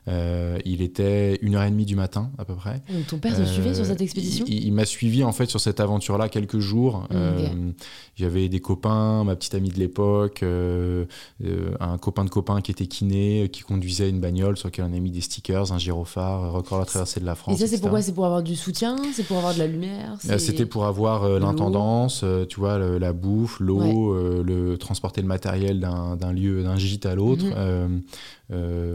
Euh, il était une heure et demie du matin à peu près. Donc ton père te suivait sur cette euh, expédition Il, m'a suivi en fait sur cette aventure-là quelques jours. Euh, j'avais des copains, ma petite amie de l'époque, un copain de copain qui était kiné, qui conduisait une bagnole sur laquelle on a mis des stickers, un gyrophare, record la traversée de la France. Et ça c'est pourquoi C'est pour avoir du soutien? C'est pour avoir de la lumière? C'était pour avoir l'intendance, tu vois, la bouffe, l'eau, le transporter le matériel d'un lieu, d'un gîte à l'autre. Mhm. euh,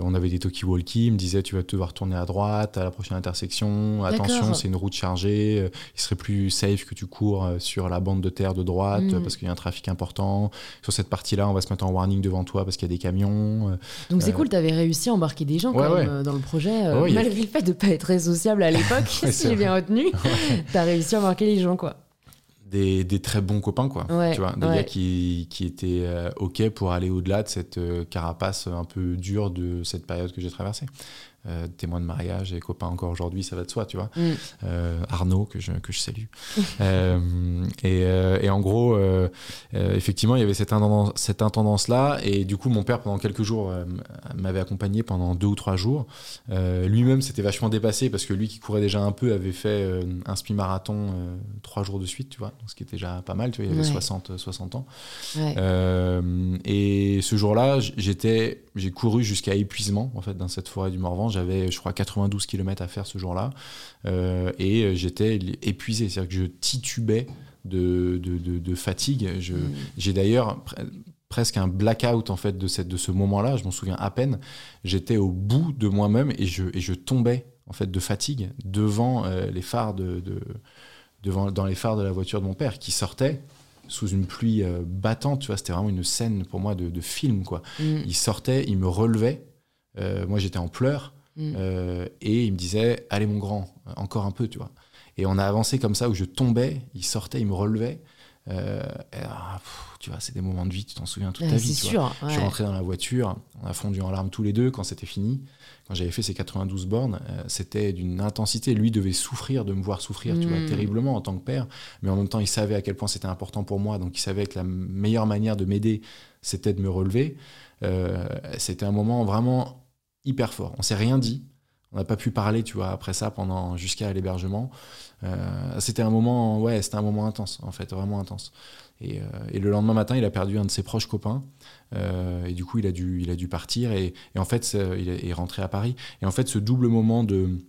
on avait des talkie-walkie, il me disait tu vas devoir tourner à droite à la prochaine intersection, attention c'est une route chargée, euh, il serait plus safe que tu cours euh, sur la bande de terre de droite Mm. parce qu'il y a un trafic important, sur cette partie-là on va se mettre en warning devant toi parce qu'il y a des camions. euh. Donc c'est Euh, cool, t'avais réussi à embarquer des gens quand même ouais. euh, dans le projet, euh, Ouais, a- malgré le fait de pas être très sociable à l'époque, si j'ai bien retenu. T'as réussi à embarquer les gens, quoi. Des, des très bons copains, quoi. Ouais, tu vois, des ouais. gars qui, qui étaient euh, OK pour aller au-delà de cette euh, carapace un peu dure de cette période que j'ai traversée. Euh, témoins de mariage et copains encore aujourd'hui, ça va de soi, tu vois. Mm. Euh, Arnaud, que je, que je salue. Euh, et, euh, et en gros, effectivement, il y avait cette intendance- cette intendance-là. Et du coup, mon père, pendant quelques jours, m'avait accompagné pendant deux ou trois jours. Lui-même s'était vachement dépassé parce que lui, qui courait déjà un peu, avait fait un semi-marathon euh, trois jours de suite, tu vois. Donc, ce qui était déjà pas mal, tu vois. Il avait Ouais. 60, 60 ans. Ouais. Euh, et ce jour-là, j'étais, j'ai couru jusqu'à épuisement en fait dans cette forêt du Morvan. J'avais, je crois, 92 km à faire ce jour-là, Euh, et euh, j'étais épuisé, c'est-à-dire que je titubais de, de, de- de fatigue. Je, Mm. J'ai d'ailleurs pre- presque un blackout en fait de, cette, de ce moment-là. Je m'en souviens à peine. J'étais au bout de moi-même et je, et je tombais en fait de fatigue devant euh, les phares de, de- devant dans les phares de la voiture de mon père qui sortait sous une pluie euh, battante. Tu vois, c'était vraiment une scène pour moi de, de film quoi. Mm. Il sortait, il me relevait. Euh, moi, j'étais en pleurs. Mm. Euh, et il me disait Allez, mon grand, encore un peu, tu vois. Et on a avancé comme ça où je tombais, il sortait, il me relevait. Et, ah, pff, tu vois, c'est des moments de vie, tu t'en souviens toute Ouais, ta vie. tu vois. sûr. Je suis rentré dans la voiture, on a fondu en larmes tous les deux quand c'était fini. Quand j'avais fait ces 92 bornes, euh, c'était d'une intensité. Lui devait souffrir de me voir souffrir, tu vois, Mm. terriblement en tant que père. Mais en même temps, il savait à quel point c'était important pour moi. Donc, il savait que la meilleure manière de m'aider, c'était de me relever. Euh, c'était un moment vraiment hyper fort. On s'est rien dit. On n'a pas pu parler, tu vois, après ça, pendant jusqu'à l'hébergement. Euh, c'était un moment, ouais, c'était un moment intense, en fait, vraiment intense. Et, euh, et le lendemain matin, il a perdu un de ses proches copains. Euh, et du coup, il a dû, il a dû partir. Et, en fait, il est, rentré à Paris. Et en fait, ce double moment de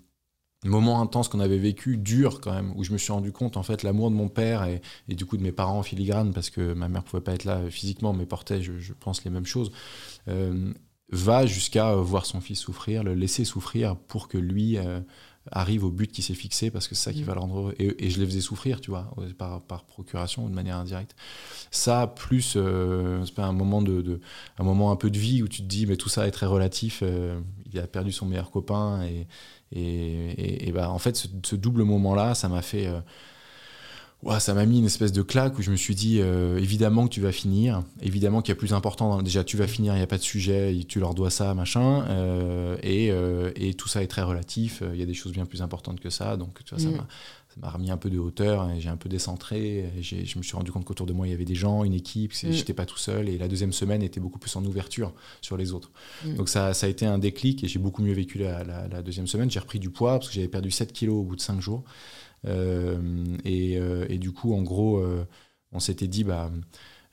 moment intense qu'on avait vécu, dur quand même, où je me suis rendu compte, en fait, l'amour de mon père et, du coup de mes parents en filigrane, parce que ma mère pouvait pas être là physiquement, mais portait, je, pense, les mêmes choses, euh, va jusqu'à voir son fils souffrir, le laisser souffrir pour que lui arrive au but qu'il s'est fixé, parce que c'est ça qui Mm. va le rendre heureux. Et, et je les faisais souffrir, tu vois, par, par procuration ou de manière indirecte. Ça, plus euh, c'est pas un moment de, de- un moment un peu de vie où tu te dis, mais tout ça est très relatif. euh, il a perdu son meilleur copain et et, et- et bah, en fait, ce, ce double moment-là, ça m'a fait. euh, ouah, ça m'a mis une espèce de claque où je me suis dit euh, évidemment que tu vas finir, évidemment qu'il y a plus important. dans- déjà, tu vas finir, il n'y a pas de sujet, tu leur dois ça, machin. euh, et, euh, et tout ça est très relatif. Il y a des choses bien plus importantes que ça. Donc, tu vois, ça Mm. Ça m'a remis un peu de hauteur j'ai un peu décentré. Je me suis rendu compte qu'autour de moi, il y avait des gens, une équipe, Mm. j'étais pas tout seul. Et la deuxième semaine était beaucoup plus en ouverture sur les autres. Mm. Donc ça, ça a été un déclic et j'ai beaucoup mieux vécu la, la- la deuxième semaine. J'ai repris du poids parce que j'avais perdu 7 kilos au bout de 5 jours. Euh, et, euh, et du coup, en gros, euh, on s'était dit, bah,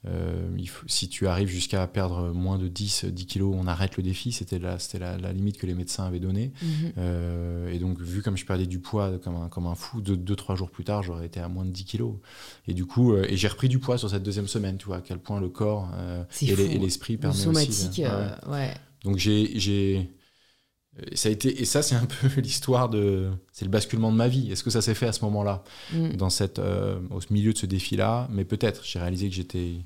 euh, il faut- si tu arrives jusqu'à perdre moins de 10, 10 kilos, on arrête le défi. C'était la, c'était la, la limite que les médecins avaient donnée. Mhm. Euh, et donc, vu comme je perdais du poids comme un, comme un fou, 2-3 deux, trois jours plus tard, j'aurais été à moins de 10 kilos. Et du coup, euh, et j'ai repris du poids sur cette deuxième semaine, tu vois, à quel point le corps et, les- et l'esprit Le permet somatique, aussi. de- ouais. ouais. Donc j'ai, j'ai, euh, ça a été, et ça c'est un peu l'histoire de, c'est le basculement de ma vie. Est-ce que ça s'est fait à ce moment-là, Mm. dans cette, euh, au milieu de ce défi-là? Mais peut-être. J'ai réalisé que j'étais,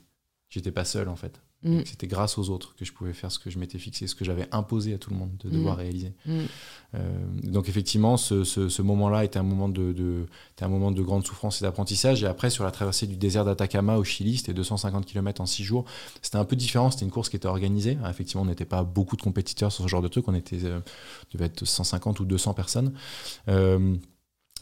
j'étais pas seul en fait. Mm. C'était grâce aux autres que je pouvais faire ce que je m'étais fixé, ce que j'avais imposé à tout le monde de devoir Mm. réaliser. Mm. Euh, donc effectivement, ce, ce- ce moment-là était un moment de, de- était un moment de grande souffrance et d'apprentissage. Et après, sur la traversée du désert d'Atacama au Chili, c'était 250 km en 6 jours. C'était un peu différent. C'était une course qui était organisée. Effectivement, on n'était pas beaucoup de compétiteurs sur ce genre de truc. On était, euh, devait être 150 ou 200 personnes. Euh,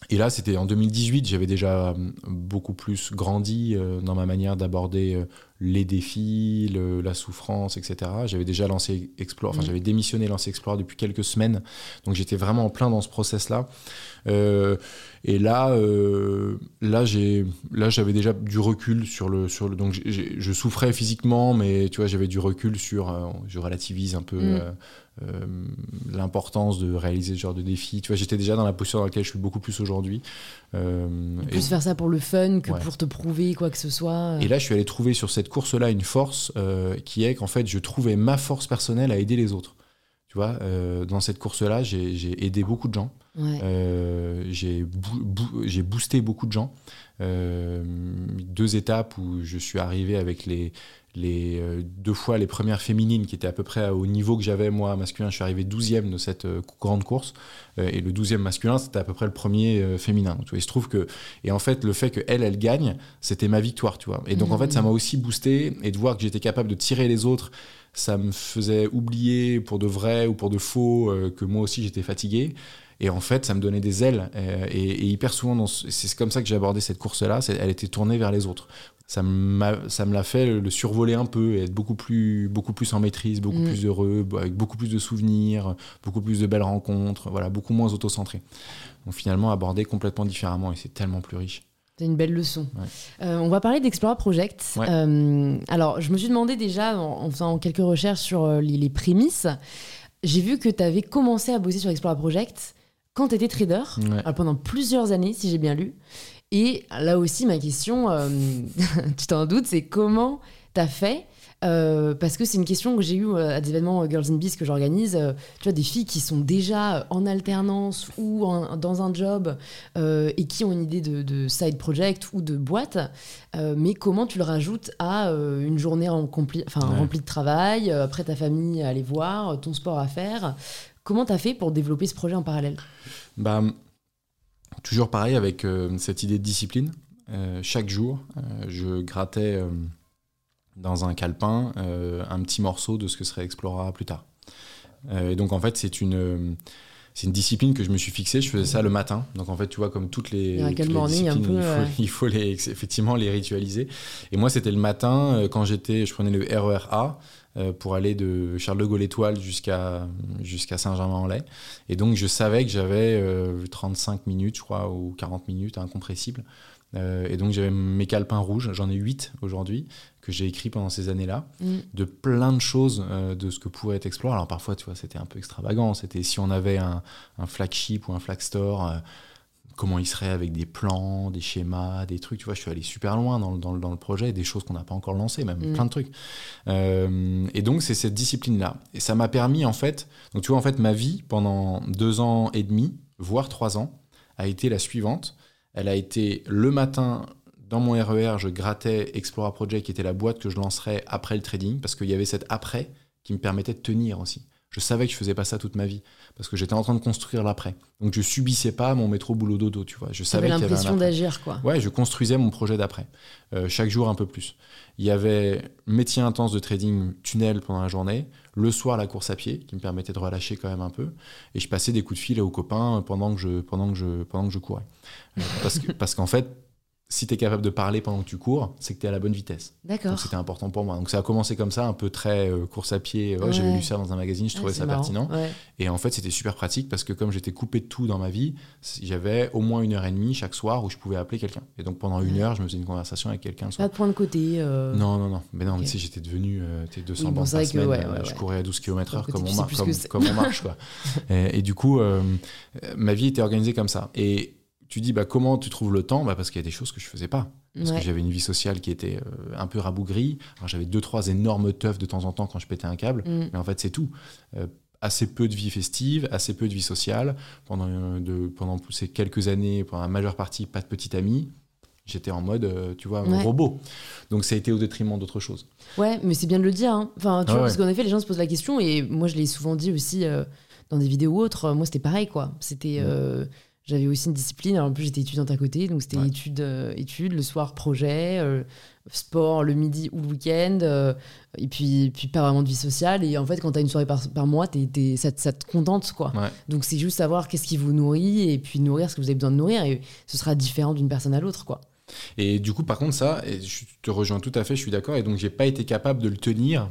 et là, c'était en 2018. J'avais déjà euh, beaucoup plus grandi euh, dans ma manière d'aborder euh, les défis, le- la souffrance, etc. J'avais déjà lancé Explore, enfin Mm. j'avais démissionné lancé Explore depuis quelques semaines, donc j'étais vraiment en plein dans ce process-là. Euh, et là, euh, là, j'ai, là, j'avais déjà du recul sur le, sur le, donc je souffrais physiquement, mais tu vois, j'avais du recul sur, euh, je relativise un peu. Mm. Euh, euh, l'importance de réaliser ce genre de défi. Tu vois, j'étais déjà dans la posture dans laquelle je suis beaucoup plus aujourd'hui. Euh, et- Plus faire ça pour le fun que Ouais. pour te prouver quoi que ce soit. et là, je suis allé trouver sur cette course-là une force euh, qui est qu'en fait, je trouvais ma force personnelle à aider les autres. vois. Euh, dans cette course-là, j'ai aidé beaucoup de gens. Euh, j'ai boosté beaucoup de gens. Euh, deux étapes où je suis arrivé avec les, les deux fois les premières féminines qui étaient à peu près au niveau que j'avais moi masculin. Je suis arrivé 12e de cette grande course et le 12e masculin c'était à peu près le premier féminin. Donc, il se trouve que et en fait le fait que elle elle gagne c'était ma victoire, tu vois. Et donc en fait ça m'a aussi boosté et de voir que j'étais capable de tirer les autres ça me faisait oublier pour de vrai ou pour de faux euh, que moi aussi j'étais fatigué. Et en fait, ça me donnait des ailes. Euh, et, hyper souvent, c'est comme ça que j'ai abordé cette course-là. Elle était tournée vers les autres. Ça me l'a fait le, survoler un peu et être beaucoup plus, beaucoup plus en maîtrise, beaucoup mm. plus heureux, avec beaucoup plus de souvenirs, beaucoup plus de belles rencontres, voilà, beaucoup moins auto-centré. Donc finalement, aborder complètement différemment et c'est tellement plus riche. C'est une belle leçon. Euh, on va parler d'Explora Project. Euh, alors, je me suis demandé déjà, en, faisant quelques recherches sur euh, les, prémices, j'ai vu que tu avais commencé à bosser sur Explora Project quand tu étais trader, pendant plusieurs années, si j'ai bien lu. Et là aussi, ma question, tu t'en doutes, c'est comment tu as fait euh, parce que c'est une question que j'ai eue euh, à des événements euh, Girls in Bees que j'organise. tu vois, des filles qui sont déjà en alternance ou dans un job et qui ont une idée de, side project ou de boîte, mais comment tu le rajoutes à une journée remplie de travail, après ta famille à aller voir, ton sport à faire Comment tu as fait pour développer ce projet en parallèle? Bah, Toujours pareil avec cette idée de discipline. chaque jour, je grattais dans un calepin euh, un petit morceau de ce que serait Explora plus tard. Euh, et donc en fait, c'est une c'est une discipline que je me suis fixée. Je faisais ça le matin. Donc en fait, tu vois, comme toutes les, disciplines, il, faut, les, effectivement les ritualiser. Et moi, c'était le matin euh, quand j'étais, je prenais le RER pour aller de Charles de Gaulle Étoile jusqu'à jusqu'à Saint-Germain-en-Laye. Et donc je savais que j'avais 35 minutes, je crois, ou 40 minutes incompressibles. et donc j'avais mes calepins rouges, j'en ai 8 aujourd'hui, que j'ai écrit pendant ces années-là, mm. de plein de choses euh, de ce que pourrait être Explore. Alors parfois, tu vois, c'était un peu extravagant. C'était si on avait un, flagship ou un flag store, euh, comment il serait avec des plans, des schémas, des trucs. Tu vois, je suis allé super loin dans, dans, dans le projet, des choses qu'on n'a pas encore lancées, même mm. plein de trucs. Euh, et donc, c'est cette discipline-là. Et ça m'a permis, en fait, donc tu vois, en fait, ma vie pendant deux ans et demi, voire trois ans, a été la suivante. Elle a été le matin, dans mon RER, e je grattais Explora Project, qui était la boîte que je lancerais après le trading, parce qu'il y avait cet après qui me permettait de tenir aussi. Je savais que je faisais pas ça toute ma vie, parce que j'étais en train de construire l'après. Donc je subissais pas mon métro boulot dodo, tu vois. Je savais l'impression d'agir, quoi. Ouais, je construisais mon projet d'après, euh, chaque jour un peu plus. Il y avait métier intense de trading tunnel pendant la journée, le soir la course à pied qui me permettait de relâcher quand même un peu, et je passais des coups de fil aux copains pendant que je pendant que je pendant que je courais, euh, parce que parce qu'en fait si tu es capable de parler pendant que tu cours, c'est que tu es à la bonne vitesse. D'accord. Donc c'était important pour moi. Donc ça a commencé comme ça, un peu très euh, course à pied. J'avais lu ça dans un magazine, je trouvais ça pertinent. Et en fait, c'était super pratique parce que comme j'étais coupé de tout dans ma vie, j'avais au moins une heure et demie chaque soir où je pouvais appeler quelqu'un. Et donc pendant une heure, je me faisais une conversation avec quelqu'un. Pas de point de côté euh. Non, non, non. Mais non, mais tu sais, j'étais devenu euh, 200 oui, par semaine. Euh, je courais à 12 km/h comme, on, comme, on marche. Quoi. et, et, du coup, ma vie était organisée comme ça. Et tu dis bah, comment tu trouves le temps? Bah, Parce qu'il y a des choses que je faisais pas. Parce que j'avais une vie sociale qui était euh, un peu rabougrie. j'avais deux, trois énormes teufs de temps en temps quand je pétais un câble. Mm. Mais en fait, c'est tout. Euh, assez peu de vie festive, assez peu de vie sociale. Pendant, euh, de, pendant ces quelques années, pendant la majeure partie, pas de petite amie. J'étais en mode, tu vois, robot. Donc ça a été au détriment d'autres choses. Ouais, mais c'est bien de le dire. Hein. Enfin, tu vois, parce qu'en effet, les gens se posent la question, et moi je l'ai souvent dit aussi dans des vidéos ou autres. Moi, c'était pareil, quoi. C'était. Mm. J'avais aussi une discipline. En plus, j'étais étudiante à côté, donc c'était études, euh, études, le soir projet, euh, sport le midi ou le week-end, euh, et puis, puis pas vraiment de vie sociale. Et en fait, quand tu as une soirée par, par mois, ça, ça, te contente, quoi. Donc, c'est juste savoir qu'est-ce qui vous nourrit et puis nourrir ce que vous avez besoin de nourrir. Et ce sera différent d'une personne à l'autre, quoi. Et du coup, par contre, ça, et je te rejoins tout à fait, je suis d'accord. Et donc, j'ai pas été capable de le tenir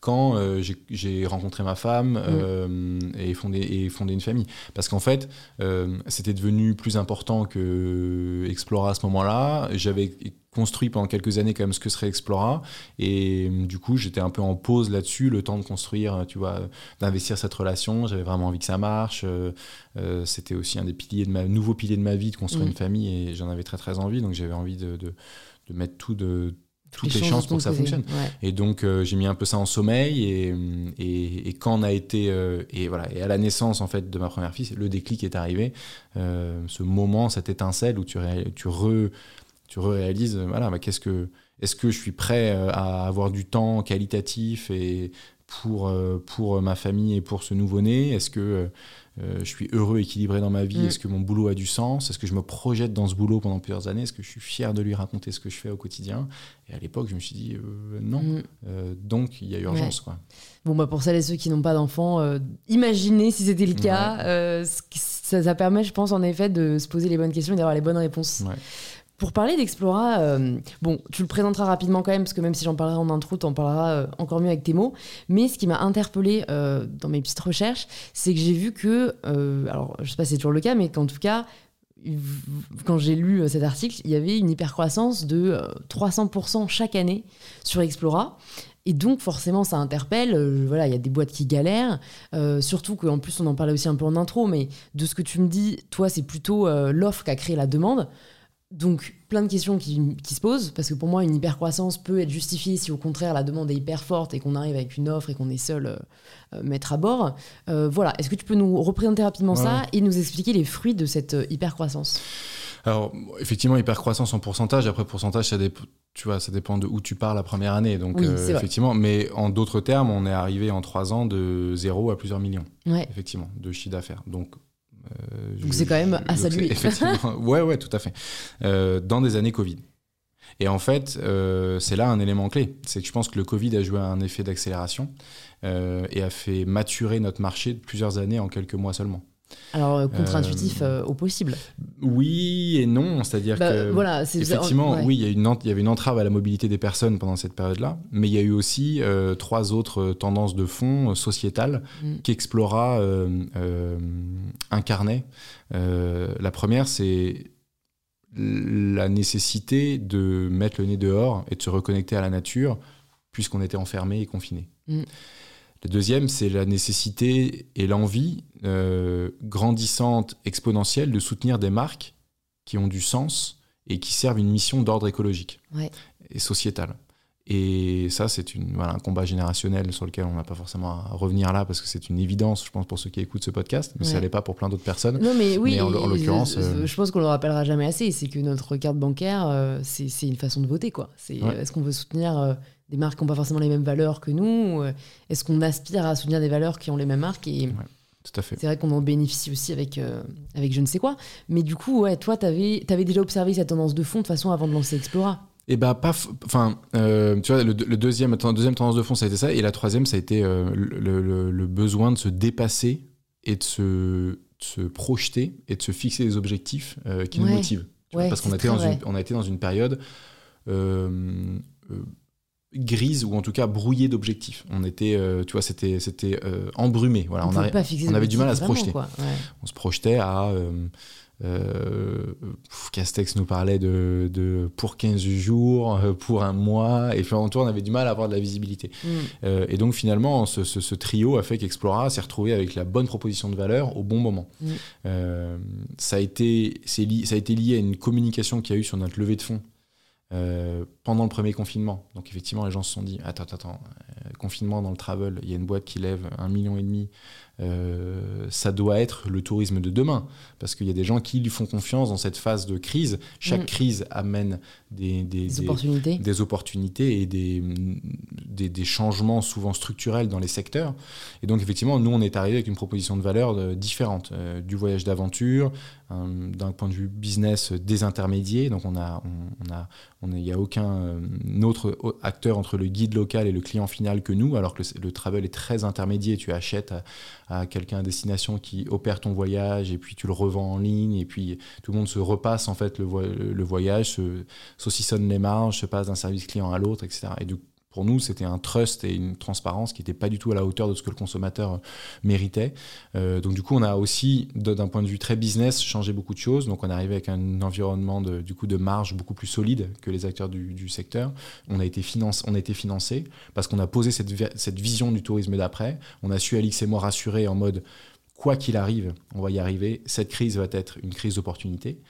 quand euh, j'ai rencontré ma femme mm. euh, et, fondé, et fondé une famille. Parce qu'en fait, euh, c'était devenu plus important que Explora à ce moment-là. J'avais construit pendant quelques années quand même ce que serait Explora et du coup j'étais un peu en pause là-dessus le temps de construire tu vois d'investir cette relation j'avais vraiment envie que ça marche c'était aussi un des piliers de ma nouveau pilier de ma vie de construire mm. une famille et j'en avais très très envie donc j'avais envie de, de, de, mettre tout de toutes les chances pour que ça fonctionne. Et donc j'ai mis un peu ça en sommeil et, et, quand on a été et voilà et à la naissance en fait de ma première fille, le déclic est arrivé, ce moment, cette étincelle où tu tu re, tu réalises voilà bah, qu'est-ce que est-ce que je suis prêt à avoir du temps qualitatif et pour, pour ma famille et pour ce nouveau-né? Est-ce que euh, je suis heureux, équilibré dans ma vie, mm. est-ce que mon boulot a du sens, est-ce que je me projette dans ce boulot pendant plusieurs années, est-ce que je suis fier de lui raconter ce que je fais au quotidien? Et à l'époque, je me suis dit euh, non. Mm. Euh, donc, il y a urgence. Quoi. Bon, bah pour celles et ceux qui n'ont pas d'enfants, imaginez si c'était le cas. Ça, ça, permet, je pense, en effet, de se poser les bonnes questions et d'avoir les bonnes réponses. Pour parler d'Explora, euh, bon, tu le présenteras rapidement quand même, parce que même si j'en parlerai en intro, tu en parleras euh, encore mieux avec tes mots. Mais ce qui m'a interpellé euh, dans mes petites recherches, c'est que j'ai vu que, alors je sais pas si c'est toujours le cas, mais qu'en tout cas, quand j'ai lu cet article, il y avait une hypercroissance de 300% chaque année sur Explora. Et donc, forcément, ça interpelle. voilà, il y a des boîtes qui galèrent. surtout qu'en plus, on en parlait aussi un peu en intro, mais de ce que tu me dis, toi, c'est plutôt l'offre qui a créé la demande. Donc, plein de questions qui, se posent, parce que pour moi, une hypercroissance peut être justifiée si au contraire la demande est hyper forte et qu'on arrive avec une offre et qu'on est seul euh, euh mettre à bord. Euh, voilà, est-ce que tu peux nous représenter rapidement ça et nous expliquer les fruits de cette euh, hypercroissance? Alors, effectivement, hypercroissance en pourcentage. Après, pourcentage, ça, tu vois, ça dépend de où tu pars la première année. Donc, effectivement, mais en d'autres termes, on est arrivé en trois ans de zéro à plusieurs millions. Effectivement, de chiffre d'affaires. Donc, euh, Donc c'est quand même à saluer. Effectivement, ouais, ouais, tout à fait. Euh, dans des années Covid. Et en fait, euh, c'est là un élément clé. C'est que je pense que le Covid a joué un effet d'accélération et a fait maturer notre marché de plusieurs années en quelques mois seulement. Alors euh, contre-intuitif euh, au possible. Oui et non, c'est-à-dire bah, que voilà, effectivement, oui, il y, il y, avait une entrave à la mobilité des personnes pendant cette période-là, mais il y a eu aussi euh, trois autres tendances de fond sociétales mm. qu'Explora incarnait. la première, c'est la nécessité de mettre le nez dehors et de se reconnecter à la nature puisqu'on était enfermé et confiné. Mm. Le deuxième, c'est la nécessité et l'envie euh, grandissante, exponentielle, de soutenir des marques qui ont du sens et qui servent une mission d'ordre écologique et sociétal. Et ça, c'est voilà, un combat générationnel sur lequel on n'a pas forcément à revenir là, parce que c'est une évidence, je pense, pour ceux qui écoutent ce podcast, mais ça l'est pas pour plein d'autres personnes. Non, mais oui, en, l'occurrence. Euh, je, pense qu'on le rappellera jamais assez, c'est que notre carte bancaire, euh, c'est une façon de voter. quoi. Est-ce qu'on veut soutenir des marques qui n'ont pas forcément les mêmes valeurs que nous euh, Est-ce qu'on aspire à soutenir des valeurs qui ont les mêmes marques et tout à fait. C'est vrai qu'on en bénéficie aussi avec, euh, avec je ne sais quoi. Mais du coup, ouais, toi, tu avais, avais, déjà observé cette tendance de fond de façon avant de lancer Explora et bah pas, enfin, euh, tu vois, le, deuxième, deuxième tendance de fond, ça a été ça, et la troisième, ça a été le, besoin de se dépasser et de se, se, projeter et de se fixer des objectifs qui nous motivent. parce qu'on a, été dans une, on a été dans une période grise ou en tout cas brouillée d'objectifs. On était, euh, tu vois, c'était, c'était euh, embrumé. Voilà, on, avait du mal à se projeter. On se projetait à. Euh, Castex nous parlait de, de, pour 15 jours, pour un mois, et puis en tout, on avait du mal à avoir de la visibilité. Mm. et donc finalement, ce, trio a fait qu'Explora s'est retrouvé avec la bonne proposition de valeur au bon moment. Mm. ça, a été, ça a été lié à une communication qu'il y a eu sur notre levée de fonds euh, pendant le premier confinement. Donc effectivement, les gens se sont dit, attends, attends, euh, confinement dans le travel, il y a une boîte qui lève un million et demi euh, ça doit être le tourisme de demain. Parce qu'il y a des gens qui lui font confiance dans cette phase de crise. Chaque mm. crise amène des, des, opportunités. des, opportunités. et des, des, changements souvent structurels dans les secteurs. Et donc, effectivement, nous, on est arrivé avec une proposition de valeur euh, différente. Euh, du voyage d'aventure, d'un point de vue business désintermédié. Donc, on a, on, a, il n'y a aucun autre acteur entre le guide local et le client final que nous, alors que le, le travel est très intermédié. Tu achètes à quelqu'un à destination qui opère ton voyage et puis tu le revends en ligne et puis tout le monde se repasse en fait le, le voyage, se saucissonne les marges, se passe d'un service client à l'autre, etc. Et du pour nous, c'était un trust et une transparence qui n'était pas du tout à la hauteur de ce que le consommateur euh, méritait. Euh, donc du coup, on a aussi, d'un point de vue très business, changé beaucoup de choses. Donc on est arrivé avec un environnement de, du coup de marge beaucoup plus solide que les acteurs du, secteur. On a été, finance, on a été financé parce qu'on a posé cette, cette vision du tourisme d'après. On a su, Alix et moi, rassurer en mode quoi qu'il arrive, on va y arriver. Cette crise va être une crise d'opportunité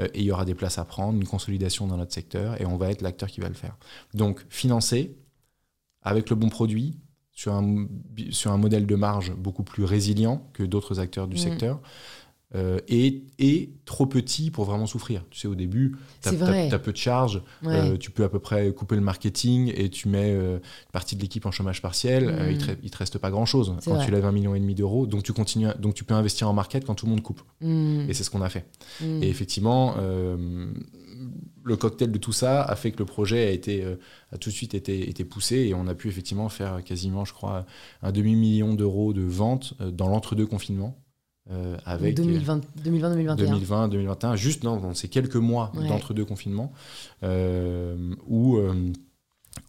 euh, et il y aura des places à prendre, une consolidation dans notre secteur et on va être l'acteur qui va le faire. Donc, financer avec le bon produit, sur un, sur un modèle de marge beaucoup plus résilient que d'autres acteurs du secteur, euh, et, trop petit pour vraiment souffrir. Tu sais, au début, tu as, peu de charges, euh, tu peux à peu près couper le marketing et tu mets euh, une partie de l'équipe en chômage partiel, il, te, te reste pas grand-chose quand tu lèves un million et demi d'euros, donc tu continues, donc tu peux investir en market quand tout le monde coupe. Mm. Et c'est ce qu'on a fait. Mm. Et effectivement, le cocktail de tout ça a fait que le projet a, été, a tout de suite été, été poussé et on a pu effectivement faire quasiment, je crois, un demi-million d'euros de ventes dans l'entre-deux confinements. Euh, avec 2020, 2021 2020 2021 juste dans, ces quelques mois d'entre deux confinements euh, où euh,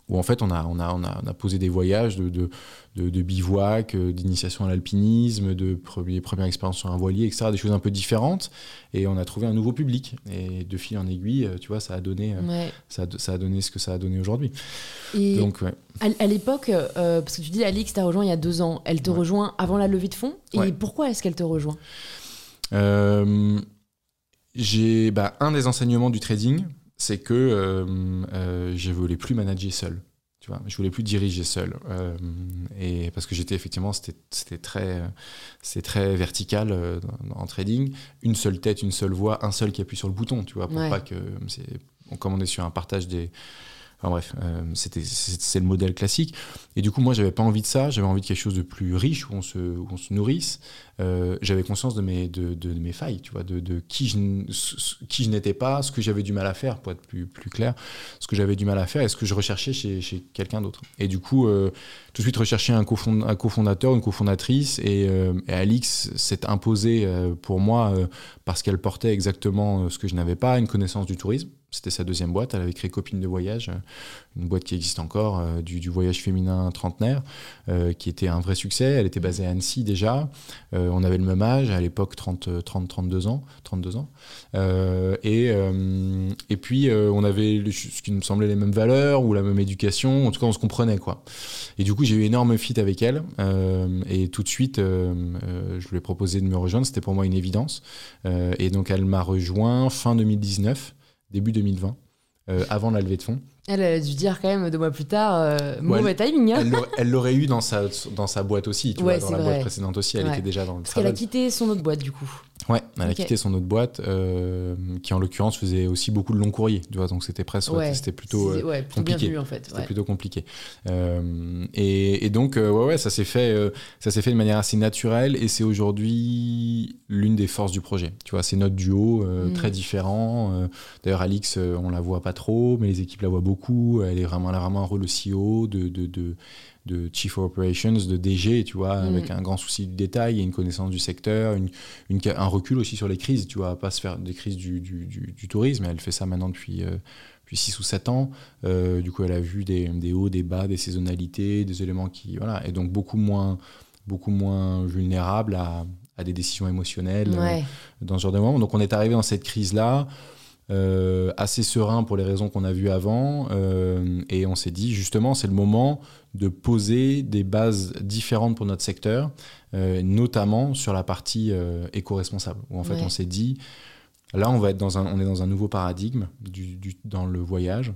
où en fait on a, on a, on a, on a posé des voyages de, de, de, bivouac, euh, d'initiation à l'alpinisme, de premier, première expérience sur un voilier, etc. Des choses un peu différentes. Et on a trouvé un nouveau public. Et de fil en aiguille, euh, tu vois, ça a donné, euh, ça, a, ça, a, donné ce que ça a donné aujourd'hui. Donc, à, l'époque, parce que tu dis Alix t'a rejoint il y a deux ans, elle te rejoint avant la levée de fonds. Et pourquoi est-ce qu'elle te rejoint? J'ai bah, un des enseignements du trading, c'est que euh, euh, je voulais plus manager seul. Tu vois, je voulais plus diriger seul. Euh, et parce que j'étais effectivement, c'était très, très vertical en trading. Une seule tête, une seule voix, un seul qui appuie sur le bouton. Tu vois, pour pas que, comme on est sur un partage des Enfin bref, euh, c'était c'est le modèle classique. Et du coup, moi, j'avais pas envie de ça. J'avais envie de quelque chose de plus riche où on se, où on se nourrisse. Euh, j'avais conscience de mes, de, de, mes failles, tu vois, de, de qui je, n'étais pas, ce que j'avais du mal à faire, pour être plus, plus clair, ce que j'avais du mal à faire et ce que je recherchais chez, chez quelqu'un d'autre. Et du coup, euh, tout de suite rechercher un, un cofondateur, une cofondatrice. Et Alix s'est imposée pour moi parce qu'elle portait exactement ce que je n'avais pas, une connaissance du tourisme c'était sa deuxième boîte. Elle avait créé Copine de voyage, une boîte qui existe encore, euh, du, voyage féminin trentenaire, euh, qui était un vrai succès. Elle était basée à Annecy déjà. Euh, on avait le même âge, à l'époque 30, 30, 32 ans. 32 ans. et, et puis, on avait ce qui me semblait les mêmes valeurs ou la même éducation. En tout cas, on se comprenait. quoi. Et du coup, j'ai eu énorme fit avec elle. et tout de suite, je lui ai proposé de me rejoindre. C'était pour moi une évidence. et donc, elle m'a rejoint fin 2019 début 2020, euh, avant la levée de fonds. Elle a dû dire quand même deux mois plus tard, euh, mauvais timing. Hein. Elle l'aurait eu dans sa, dans sa boîte aussi, tu vois, dans la boîte précédente aussi, elle était déjà dans le Parce qu'elle a quitté son autre boîte du coup. Ouais, elle a quitté son autre boîte, euh, qui en l'occurrence faisait aussi beaucoup de longs courriers, tu vois, donc c'était presque, c'était plutôt, euh, compliqué. en fait. C'était plutôt compliqué. Euh, et, et, donc, ouais, ouais, ça s'est fait, ça s'est fait de manière assez naturelle, et c'est aujourd'hui l'une des forces du projet. Tu vois, c'est notre duo, mm. très différent. D'ailleurs, Alix, on la voit pas trop, mais les équipes la voient beaucoup. Elle est vraiment, elle a vraiment un rôle aussi haut de, de, de de Chief Operations, de DG, tu vois, mm. avec un grand souci du détail et une connaissance du secteur, une, un recul aussi sur les crises, tu vois, pas se faire des crises du, du, du, tourisme, elle fait ça maintenant depuis, euh, depuis 6 ou 7 ans, euh, du coup elle a vu des, des, hauts, des bas, des saisonnalités, des éléments qui, voilà, et donc beaucoup moins, beaucoup moins vulnérable à, à des décisions émotionnelles euh, dans ce genre de moment. Donc on est arrivé dans cette crise-là, euh, assez serein pour les raisons qu'on a vues avant. Euh, et on s'est dit, justement, c'est le moment de poser des bases différentes pour notre secteur, euh, notamment sur la partie éco-responsable, où en fait on s'est dit, là on, va être dans un, on est dans un nouveau paradigme du, dans le voyage.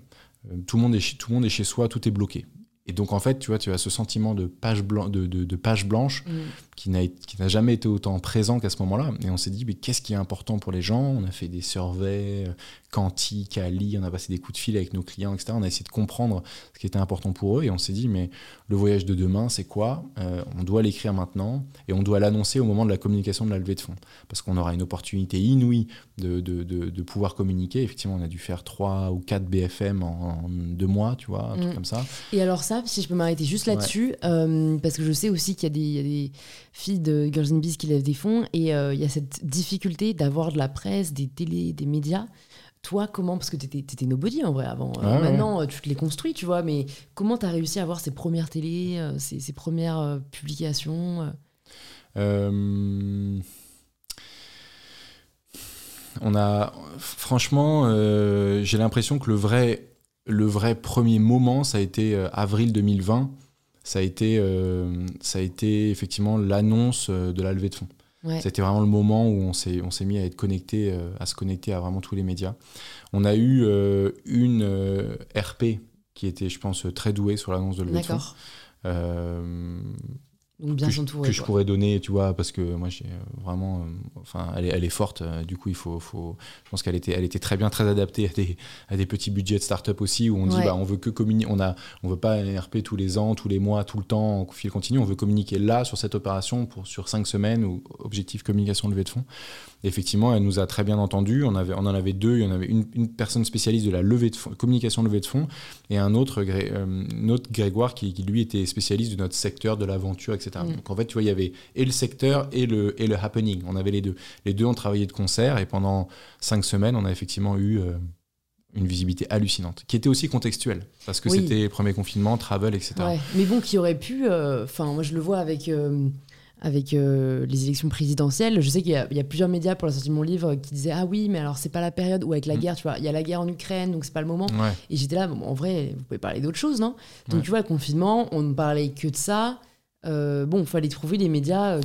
Tout le, monde est, tout le monde est chez soi, tout est bloqué. Et donc, en fait, tu vois, tu as ce sentiment de page, de, de, page blanche mm. qui n'a jamais été autant présent qu'à ce moment-là. Et on s'est dit, mais qu'est-ce qui est important pour les gens? On a fait des surveys, Quanti, Cali, on a passé des coups de fil avec nos clients, etc. On a essayé de comprendre ce qui était important pour eux et on s'est dit, mais le voyage de demain, c'est quoi euh, On doit l'écrire maintenant et on doit l'annoncer au moment de la communication de la levée de fonds parce qu'on aura une opportunité inouïe de, de, de, pouvoir communiquer. Effectivement, on a dû faire trois ou quatre BFM en, deux mois, tu vois, un truc mm. comme ça. Et alors ça, si je peux m'arrêter juste là-dessus, euh, parce que je sais aussi qu'il y, y, a des filles de Girls in Bees qui lèvent des fonds et euh, il y a cette difficulté d'avoir de la presse, des télés, des médias toi, comment Parce que tu étais, nobody en vrai avant. Euh, maintenant, tu te les construis, tu vois, mais comment tu as réussi à avoir ces premières télés, euh, ces, premières euh, publications On a. Franchement, j'ai l'impression que le vrai, le vrai premier moment, ça a été avril 2020. Ça a été, ça a été effectivement l'annonce de la levée de fonds. C'était vraiment le moment où on s'est, on s'est mis à être connecté, à se connecter à vraiment tous les médias. On a eu une RP qui était, je pense, très douée sur l'annonce de levée de fonds. Donc bien que, que je pourrais donner, tu vois, parce que moi j'ai vraiment, enfin, elle est, elle est forte. du coup, il faut, faut je pense qu'elle était, elle était très bien, très adaptée à des, à des petits budgets de start-up aussi, où on dit, bah, on veut que communiquer, on a, on veut pas un RP tous les ans, tous les mois, tout le temps, en fil continu. On veut communiquer là sur cette opération pour sur cinq semaines ou objectif communication levée de fonds effectivement, elle nous a très bien entendu. On, avait, on en avait deux. Il y en avait une, personne spécialiste de la levée de fonds, communication levée de fonds et un autre, euh, autre Grégoire qui, lui était spécialiste de notre secteur, de l'aventure, etc. Mm. Donc en fait, tu vois, il y avait et le secteur et le, et le happening. On avait les deux. Les deux ont travaillé de concert et pendant cinq semaines, on a effectivement eu. Euh, une visibilité hallucinante, qui était aussi contextuelle, parce que c'était premier confinement, travel, etc. Mais bon, qui aurait pu, euh, enfin, moi je le vois avec avec euh, les élections présidentielles. Je sais qu'il y, a plusieurs médias pour la sortie de mon livre qui disaient ah oui mais alors c'est pas la période ou avec la mm. guerre tu vois il y a la guerre en Ukraine donc c'est pas le moment. Et j'étais là en vrai vous pouvez parler d'autres choses non? Donc tu vois le confinement on ne parlait que de ça. Euh, bon, il fallait trouver les médias euh,